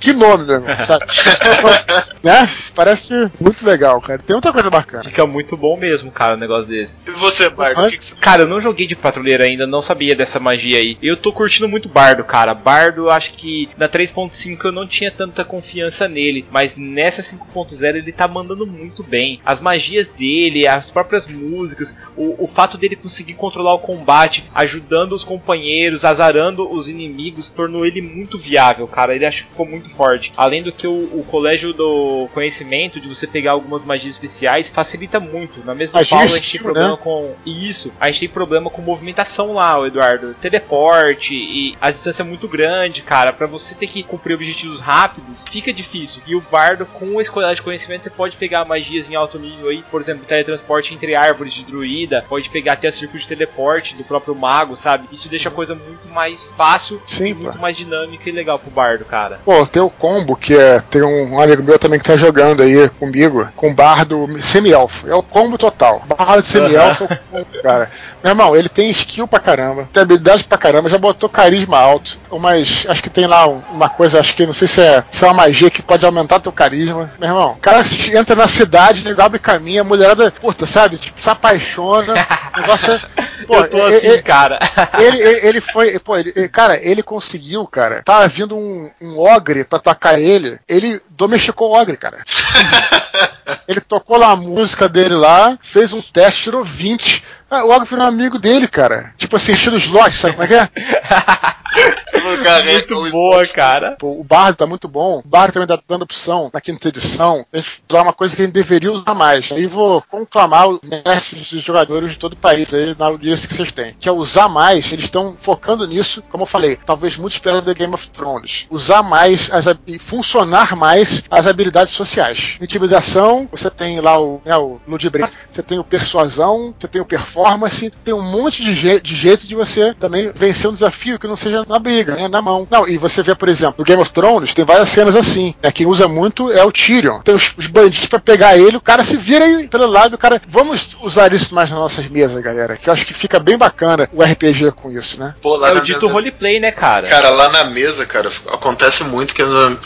Que nome mesmo, sabe? né? Parece muito legal, cara. Tem muita coisa bacana. Fica muito bom mesmo, cara, um negócio desse. E você, Bardo? Mas, que que você... Cara, eu não joguei de patrulheiro ainda, não sabia dessa magia aí. Eu tô curtindo muito Bardo, cara. Bardo, acho que na 3.5 eu não tinha tanta confiança nele, mas nessa 5.0 ele tá mandando muito bem. As magias dele, as próprias músicas, o, o fato dele conseguir controlar o combate, ajudando os companheiros, azarando os inimigos, tornou ele muito viável, cara. Ele acho que ficou muito forte. Além do que o, o colégio do conhecimento, de você pegar algumas magias especiais, facilita muito. Na mesma Magia gente tem problema né? com isso. A gente tem problema com movimentação lá, o Eduardo. Teleporte e a distância é muito grande, cara. Pra você ter que cumprir objetivos rápidos, fica difícil. E o Bardo, com esse colégio de conhecimento, você pode pegar magias em alto nível aí, por exemplo, teletransporte entre árvores de druida, pode pegar até circuito de teleporte do próprio mago, sabe? Isso deixa a coisa muito mais fácil Sim, e pô. muito mais dinâmica e legal pro Bardo, cara. Pô, tem o combo, que é. Tem um amigo meu também que tá jogando aí comigo, com bardo semi-elfo. É o combo total. Bardo semi-elfo é o combo, cara. Meu irmão, ele tem skill pra caramba, tem habilidade pra caramba, já botou carisma alto. Mas acho que tem lá um- uma coisa, acho que não sei se é, se é uma magia que pode aumentar teu carisma. Meu irmão, o cara entra na cidade, nego abre caminho, a mulherada, puta, sabe? Tipo, se apaixona. O negócio é. Pô, eu tô assim, é- cara. ele, ele, ele foi, pô, ele- ele- cara, ele conseguiu, cara. Tava vindo um, um ogre pra atacar ele, ele domesticou o ogre, cara. ele tocou lá a música dele lá, fez um teste, tirou 20. Ah, o ogre virou amigo dele, cara. Tipo assim, os lotes, sabe como é que é? muito boa, cara. O Bardo tá muito bom. O Bardo também tá dando opção na quinta edição. A gente usar uma coisa que a gente deveria usar mais. Aí vou conclamar os mestres dos jogadores de todo o país aí na audiência que vocês têm. Que é usar mais, eles estão focando nisso, como eu falei, talvez muito esperando The Game of Thrones. Usar mais as, e funcionar mais as habilidades sociais. Intimidação, você tem lá o, né, o Ludibria, você tem o persuasão, você tem o performance, tem um monte de, je de jeito de você também vencer um desafio que não seja na briga, né, na mão. Não, e você vê, por exemplo, no Game of Thrones tem várias cenas assim. Né, quem usa muito é o Tyrion. Tem os, os bandidos para pegar ele, o cara se vira aí pelo lado, o cara. Vamos usar isso mais nas nossas mesas, galera. Que eu acho que fica bem bacana o RPG com isso, né? Pô, é o dito roleplay, né, cara? Cara, lá na mesa, cara, acontece muito que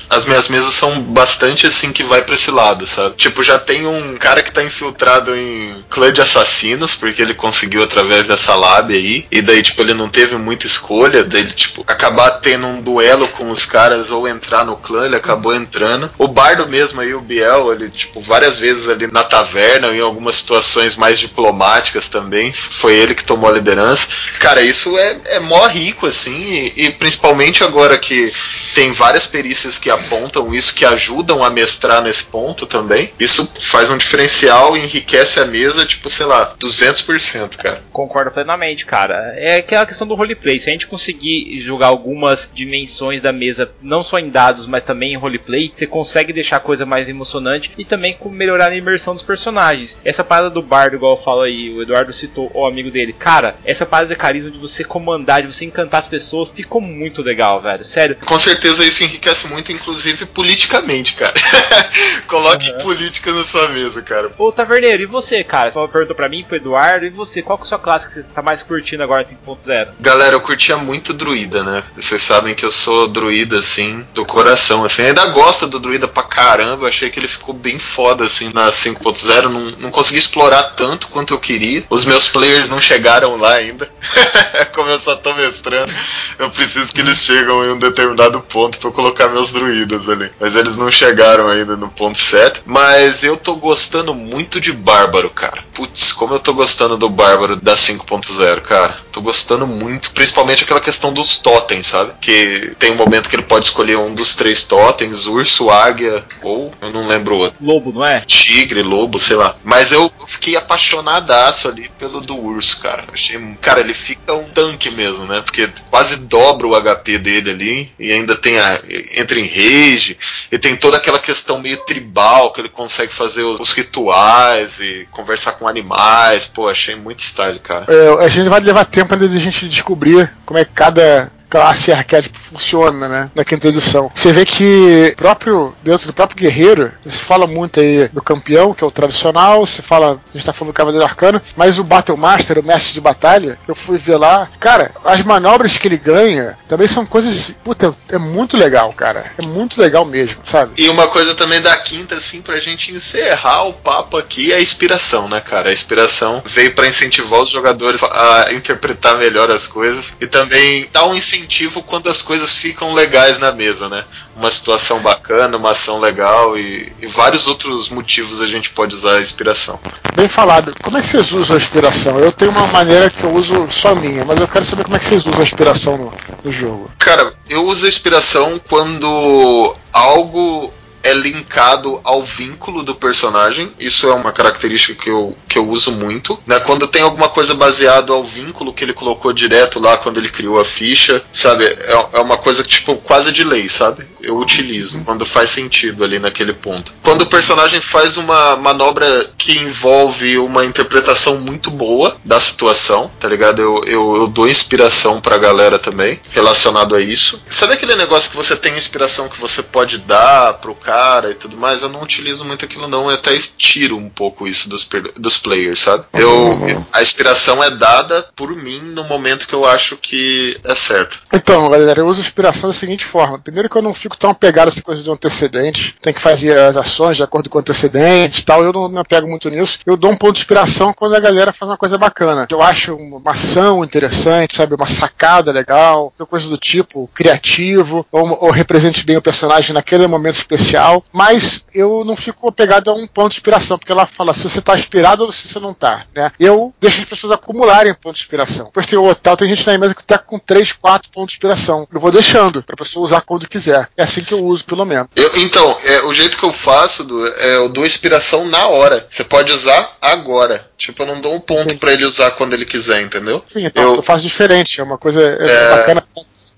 as minhas mesas são bastante assim que vai pra esse lado, sabe? Tipo, já tem um cara que tá infiltrado em clã de assassinos, porque ele conseguiu através dessa lab aí, e daí, tipo, ele não teve muita escolha dele, tipo, acabar tendo um duelo com os caras ou entrar no clã, ele acabou entrando. O Bardo mesmo aí, o Biel, ele, tipo, várias vezes ali na taverna, em algumas situações mais diplomáticas também, foi ele que tomou a liderança. Cara, isso é, é mó rico, assim, e, e principalmente agora que tem várias perícias que apontam isso, que ajudam a mestrar nesse ponto também. Isso faz um diferencial e enriquece a mesa, tipo, sei lá, 200%, cara. Concordo plenamente, cara. É aquela questão do roleplay. Se a gente conseguir jogar algumas dimensões da mesa, não só em dados, mas também em roleplay, você consegue deixar a coisa mais emocionante e também melhorar a imersão dos personagens. Essa parada do bardo, igual eu falo aí, o Eduardo citou o amigo dele. Cara, essa parada de carisma de você comandar, de você encantar as pessoas, ficou muito legal, velho. Sério. Com certeza isso enriquece muito, inclusive politicamente, cara. Coloque uhum. política na sua mesa, cara. Ô, Taverneiro, e você, cara? Você perguntou pra mim, pro Eduardo, e você? Qual que é a sua classe que você tá mais curtindo agora 5.0? Galera, eu curtia muito druida, né? Vocês sabem que eu sou druida, assim, do coração, assim. ainda gosto do druida pra caramba, eu achei que ele ficou bem foda, assim, na 5.0. Não, não consegui explorar tanto quanto eu queria. Os meus players não chegaram lá ainda. Como eu só tô mestrando, eu preciso que eles chegam em um determinado ponto pra eu colocar meus druidas ali. Mas eles não chegaram ainda no ponto certo. Mas eu tô gostando muito de Bárbaro, cara. Putz, como eu tô gostando do Bárbaro da 5.0, cara. Tô gostando muito, principalmente aquela questão dos totens, sabe? Que tem um momento que ele pode escolher um dos três totens, urso, águia ou eu não lembro outro. Lobo, não é? Tigre, lobo, sei lá. Mas eu fiquei apaixonadaço ali pelo do urso, cara. Achei, cara, ele fica um tanque mesmo, né? Porque quase dobra o HP dele ali e ainda tem a entra em rage e tem toda aquela questão meio tribal que ele consegue fazer os, os rituais e conversar com animais. Pô, achei muito style, cara. É, a gente vai levar tempo ainda de a gente descobrir como é que cada classe arquétipo funciona, né? Na quinta edição. Você vê que próprio dentro do próprio guerreiro, se fala muito aí do campeão, que é o tradicional, se fala, a gente tá falando do cavaleiro arcano, mas o Battle Master, o mestre de batalha, eu fui ver lá, cara, as manobras que ele ganha também são coisas, puta, é muito legal, cara. É muito legal mesmo, sabe? E uma coisa também da quinta, assim, pra gente encerrar o papo aqui é a inspiração, né, cara? A inspiração veio para incentivar os jogadores a interpretar melhor as coisas e também dar um incentivo incentivo quando as coisas ficam legais na mesa, né? Uma situação bacana, uma ação legal e, e vários outros motivos a gente pode usar a inspiração. Bem falado. Como é que vocês usam a inspiração? Eu tenho uma maneira que eu uso só minha, mas eu quero saber como é que vocês usam a inspiração no, no jogo. Cara, eu uso a inspiração quando algo é linkado ao vínculo do personagem. Isso é uma característica que eu, que eu uso muito. Né? Quando tem alguma coisa baseada ao vínculo que ele colocou direto lá quando ele criou a ficha, sabe? É, é uma coisa tipo quase de lei, sabe? Eu utilizo quando faz sentido ali naquele ponto. Quando o personagem faz uma manobra que envolve uma interpretação muito boa da situação, tá ligado? Eu, eu, eu dou inspiração pra galera também relacionado a isso. Sabe aquele negócio que você tem inspiração que você pode dar pro cara? Cara e tudo mais, eu não utilizo muito aquilo não, eu até estiro um pouco isso dos, dos players, sabe? Eu, a inspiração é dada por mim no momento que eu acho que é certo. Então, galera, eu uso inspiração da seguinte forma. Primeiro que eu não fico tão apegado a essa coisa de antecedente, tem que fazer as ações de acordo com o antecedente e tal, eu não me apego muito nisso. Eu dou um ponto de inspiração quando a galera faz uma coisa bacana. Eu acho uma ação interessante, sabe? Uma sacada legal, coisa do tipo, criativo, ou, ou represente bem o personagem naquele momento especial mas eu não fico apegado a um ponto de inspiração, porque ela fala se você tá inspirado ou se você não tá, né? Eu deixo as pessoas acumularem pontos de inspiração. Depois tem o hotel, tem gente na mesa que tá com 3, 4 pontos de inspiração. Eu vou deixando pra pessoa usar quando quiser. É assim que eu uso, pelo menos. Eu, então, é, o jeito que eu faço, Du, é eu dou inspiração na hora. Você pode usar agora. Tipo, eu não dou um ponto para ele usar quando ele quiser, entendeu? Sim, então eu, eu faço diferente. É uma coisa é, bacana.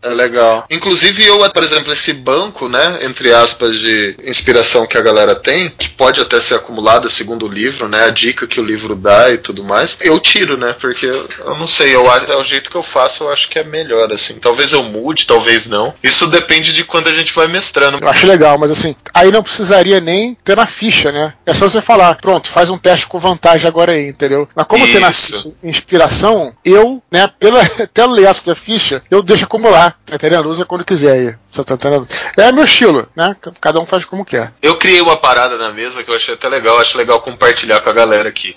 É legal. Inclusive eu, por exemplo, esse banco, né, entre aspas, de inspiração que a galera tem, que pode até ser acumulado segundo o livro, né, a dica que o livro dá e tudo mais, eu tiro, né, porque eu não sei, eu é o jeito que eu faço, eu acho que é melhor, assim. Talvez eu mude, talvez não. Isso depende de quando a gente vai mestrando. Eu acho legal, mas assim, aí não precisaria nem ter na ficha, né? É só você falar, pronto, faz um teste com vantagem agora aí, entendeu? Mas como Isso. ter na ficha inspiração, eu, né, pela, até o layout da ficha, eu deixo acumular tá entendendo? Usa quando quiser aí. Tá entendendo? É meu estilo, né? Cada um faz como quer. Eu criei uma parada na mesa que eu achei até legal, acho legal compartilhar com a galera aqui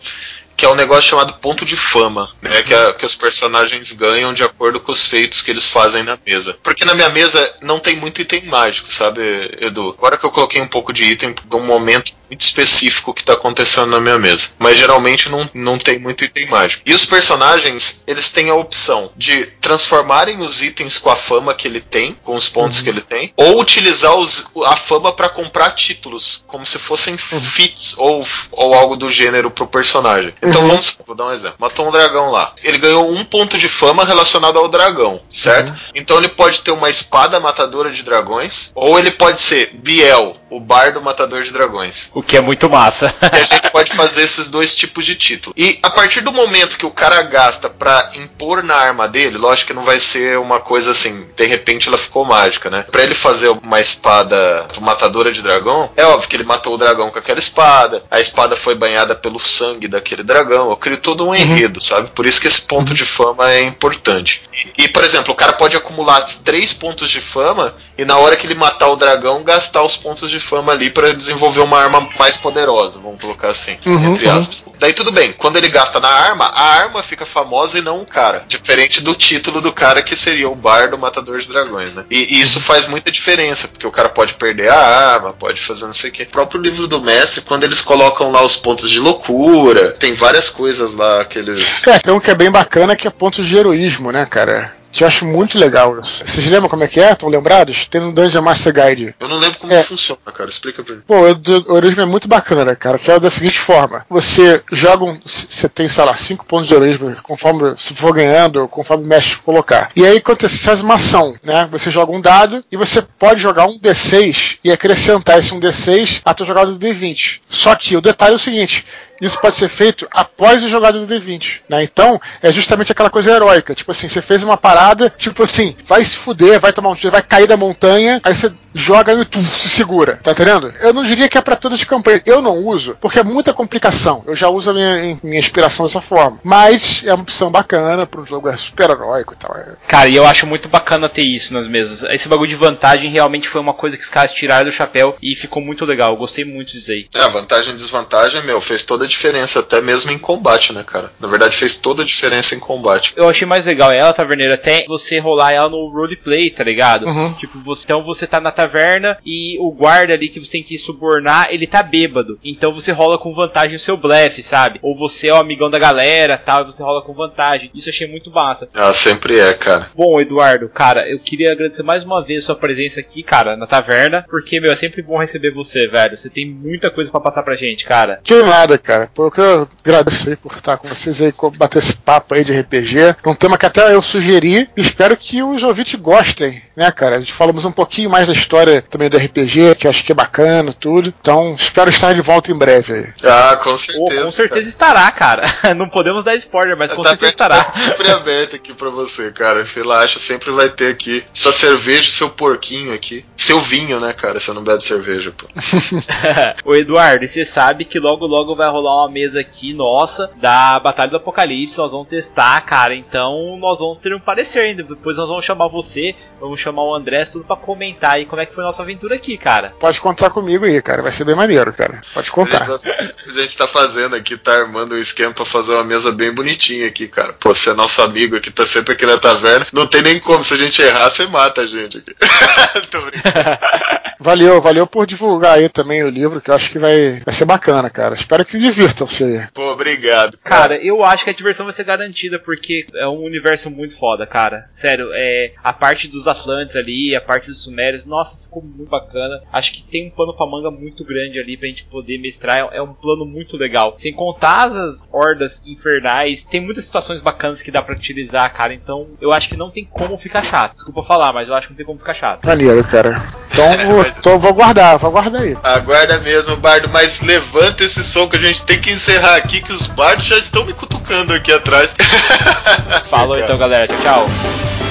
que é um negócio chamado ponto de fama, né? Que, a, que os personagens ganham de acordo com os feitos que eles fazem na mesa. Porque na minha mesa não tem muito item mágico, sabe, Edu? Agora que eu coloquei um pouco de item um momento muito específico que está acontecendo na minha mesa. Mas geralmente não, não tem muito item mágico. E os personagens, eles têm a opção de transformarem os itens com a fama que ele tem, com os pontos uhum. que ele tem, ou utilizar os, a fama para comprar títulos, como se fossem uhum. fits ou, ou algo do gênero pro personagem. Então uhum. vamos, vou dar um exemplo. Matou um dragão lá. Ele ganhou um ponto de fama relacionado ao dragão, certo? Uhum. Então ele pode ter uma espada matadora de dragões, ou ele pode ser Biel, o bardo matador de dragões. O que é muito massa. e a gente pode fazer esses dois tipos de título. E a partir do momento que o cara gasta para impor na arma dele, lógico que não vai ser uma coisa assim, de repente ela ficou mágica, né? Para ele fazer uma espada matadora de dragão, é óbvio que ele matou o dragão com aquela espada, a espada foi banhada pelo sangue daquele dragão. Eu crio todo um uhum. enredo, sabe? Por isso que esse ponto uhum. de fama é importante. E, e, por exemplo, o cara pode acumular três pontos de fama e na hora que ele matar o dragão, gastar os pontos de fama ali para desenvolver uma arma mais poderosa, vamos colocar assim, uhum, entre uhum. aspas. Daí tudo bem, quando ele gasta na arma, a arma fica famosa e não o cara. Diferente do título do cara que seria o bardo matador de dragões, né? E, e isso faz muita diferença, porque o cara pode perder a arma, pode fazer não sei o que. O próprio livro do mestre, quando eles colocam lá os pontos de loucura, tem várias coisas lá que eles. É, tem um que é bem bacana que é pontos de heroísmo, né, cara? Eu acho muito legal. Vocês lembram como é que é? Estão lembrados? Tem no Dungeon Master Guide. Eu não lembro como é. funciona, cara. Explica pra mim. Pô, o heroísmo é muito bacana, cara. Que é da seguinte forma: você joga um. Você tem, sei lá, 5 pontos de heroísmo, conforme se for ganhando, conforme o mestre colocar. E aí, quando você faz uma ação, né? Você joga um dado e você pode jogar um D6 e acrescentar esse um D6 à tua jogada do D20. Só que o detalhe é o seguinte: isso pode ser feito após a jogada do D20. Né? Então, é justamente aquela coisa heróica. Tipo assim, você fez uma parada, tipo assim, vai se fuder, vai tomar um tiro, vai cair da montanha, aí você joga e tu se segura. Tá entendendo? Eu não diria que é para todas as campanhas. Eu não uso, porque é muita complicação. Eu já uso a minha, minha inspiração dessa forma. Mas é uma opção bacana para um jogo é super heróico e tal. Cara, e eu acho muito bacana ter isso nas mesas. Esse bagulho de vantagem realmente foi uma coisa que os caras tiraram do chapéu e ficou muito legal. Eu gostei muito disso aí. É, vantagem e desvantagem, meu, fez toda a diferença, até mesmo em combate, né, cara? Na verdade, fez toda a diferença em combate. Eu achei mais legal ela, Taverneira, até você rolar ela no roleplay, tá ligado? Uhum. Tipo, você, então você tá na taverna e o guarda ali que você tem que subornar, ele tá bêbado. Então você rola com vantagem o seu blefe, sabe? Ou você é o amigão da galera, tal, e você rola com vantagem. Isso eu achei muito massa. Ah, sempre é, cara. Bom, Eduardo, cara, eu queria agradecer mais uma vez sua presença aqui, cara, na taverna, porque, meu, é sempre bom receber você, velho. Você tem muita coisa para passar pra gente, cara. Que nada, cara. Pô, eu quero agradecer por estar com vocês aí, bater esse papo aí de RPG. Um tema que até eu sugeri. Espero que os ouvintes gostem, né, cara? A gente falamos um pouquinho mais da história também do RPG, que acho que é bacana, tudo. Então, espero estar de volta em breve aí. Ah, com certeza. Oh, com certeza cara. estará, cara. Não podemos dar spoiler, mas com tá certeza estará. Tá sempre aberto aqui pra você, cara. Relaxa, sempre vai ter aqui sua cerveja, seu porquinho aqui. Seu vinho, né, cara? Você não bebe cerveja, pô. Ô, Eduardo, e você sabe que logo logo vai rolar rolar uma mesa aqui nossa da Batalha do Apocalipse. Nós vamos testar, cara. Então nós vamos ter um parecer ainda. Depois nós vamos chamar você, vamos chamar o André, tudo pra comentar aí como é que foi a nossa aventura aqui, cara. Pode contar comigo aí, cara. Vai ser bem maneiro, cara. Pode contar. A gente, a gente tá fazendo aqui, tá armando um esquema pra fazer uma mesa bem bonitinha aqui, cara. Pô, você é nosso amigo aqui, tá sempre aqui na taverna. Não tem nem como. Se a gente errar, você mata a gente aqui. Tô brincando. Valeu, valeu por divulgar aí também o livro, que eu acho que vai, vai ser bacana, cara. Espero que se divirtam-se aí. Pô, obrigado. Cara, eu acho que a diversão vai ser garantida, porque é um universo muito foda, cara. Sério, é a parte dos Atlantes ali, a parte dos Sumérios, nossa, ficou muito bacana. Acho que tem um pano pra manga muito grande ali pra gente poder mestrar. É um plano muito legal. Sem contar as hordas infernais, tem muitas situações bacanas que dá pra utilizar, cara. Então, eu acho que não tem como ficar chato. Desculpa falar, mas eu acho que não tem como ficar chato. Maneiro, cara. Então, tô, vou guardar, vou guardar aí. Aguarda mesmo, Bardo, mas levanta esse som que a gente tem que encerrar aqui, que os bardos já estão me cutucando aqui atrás. Falou então, galera. Tchau, tchau.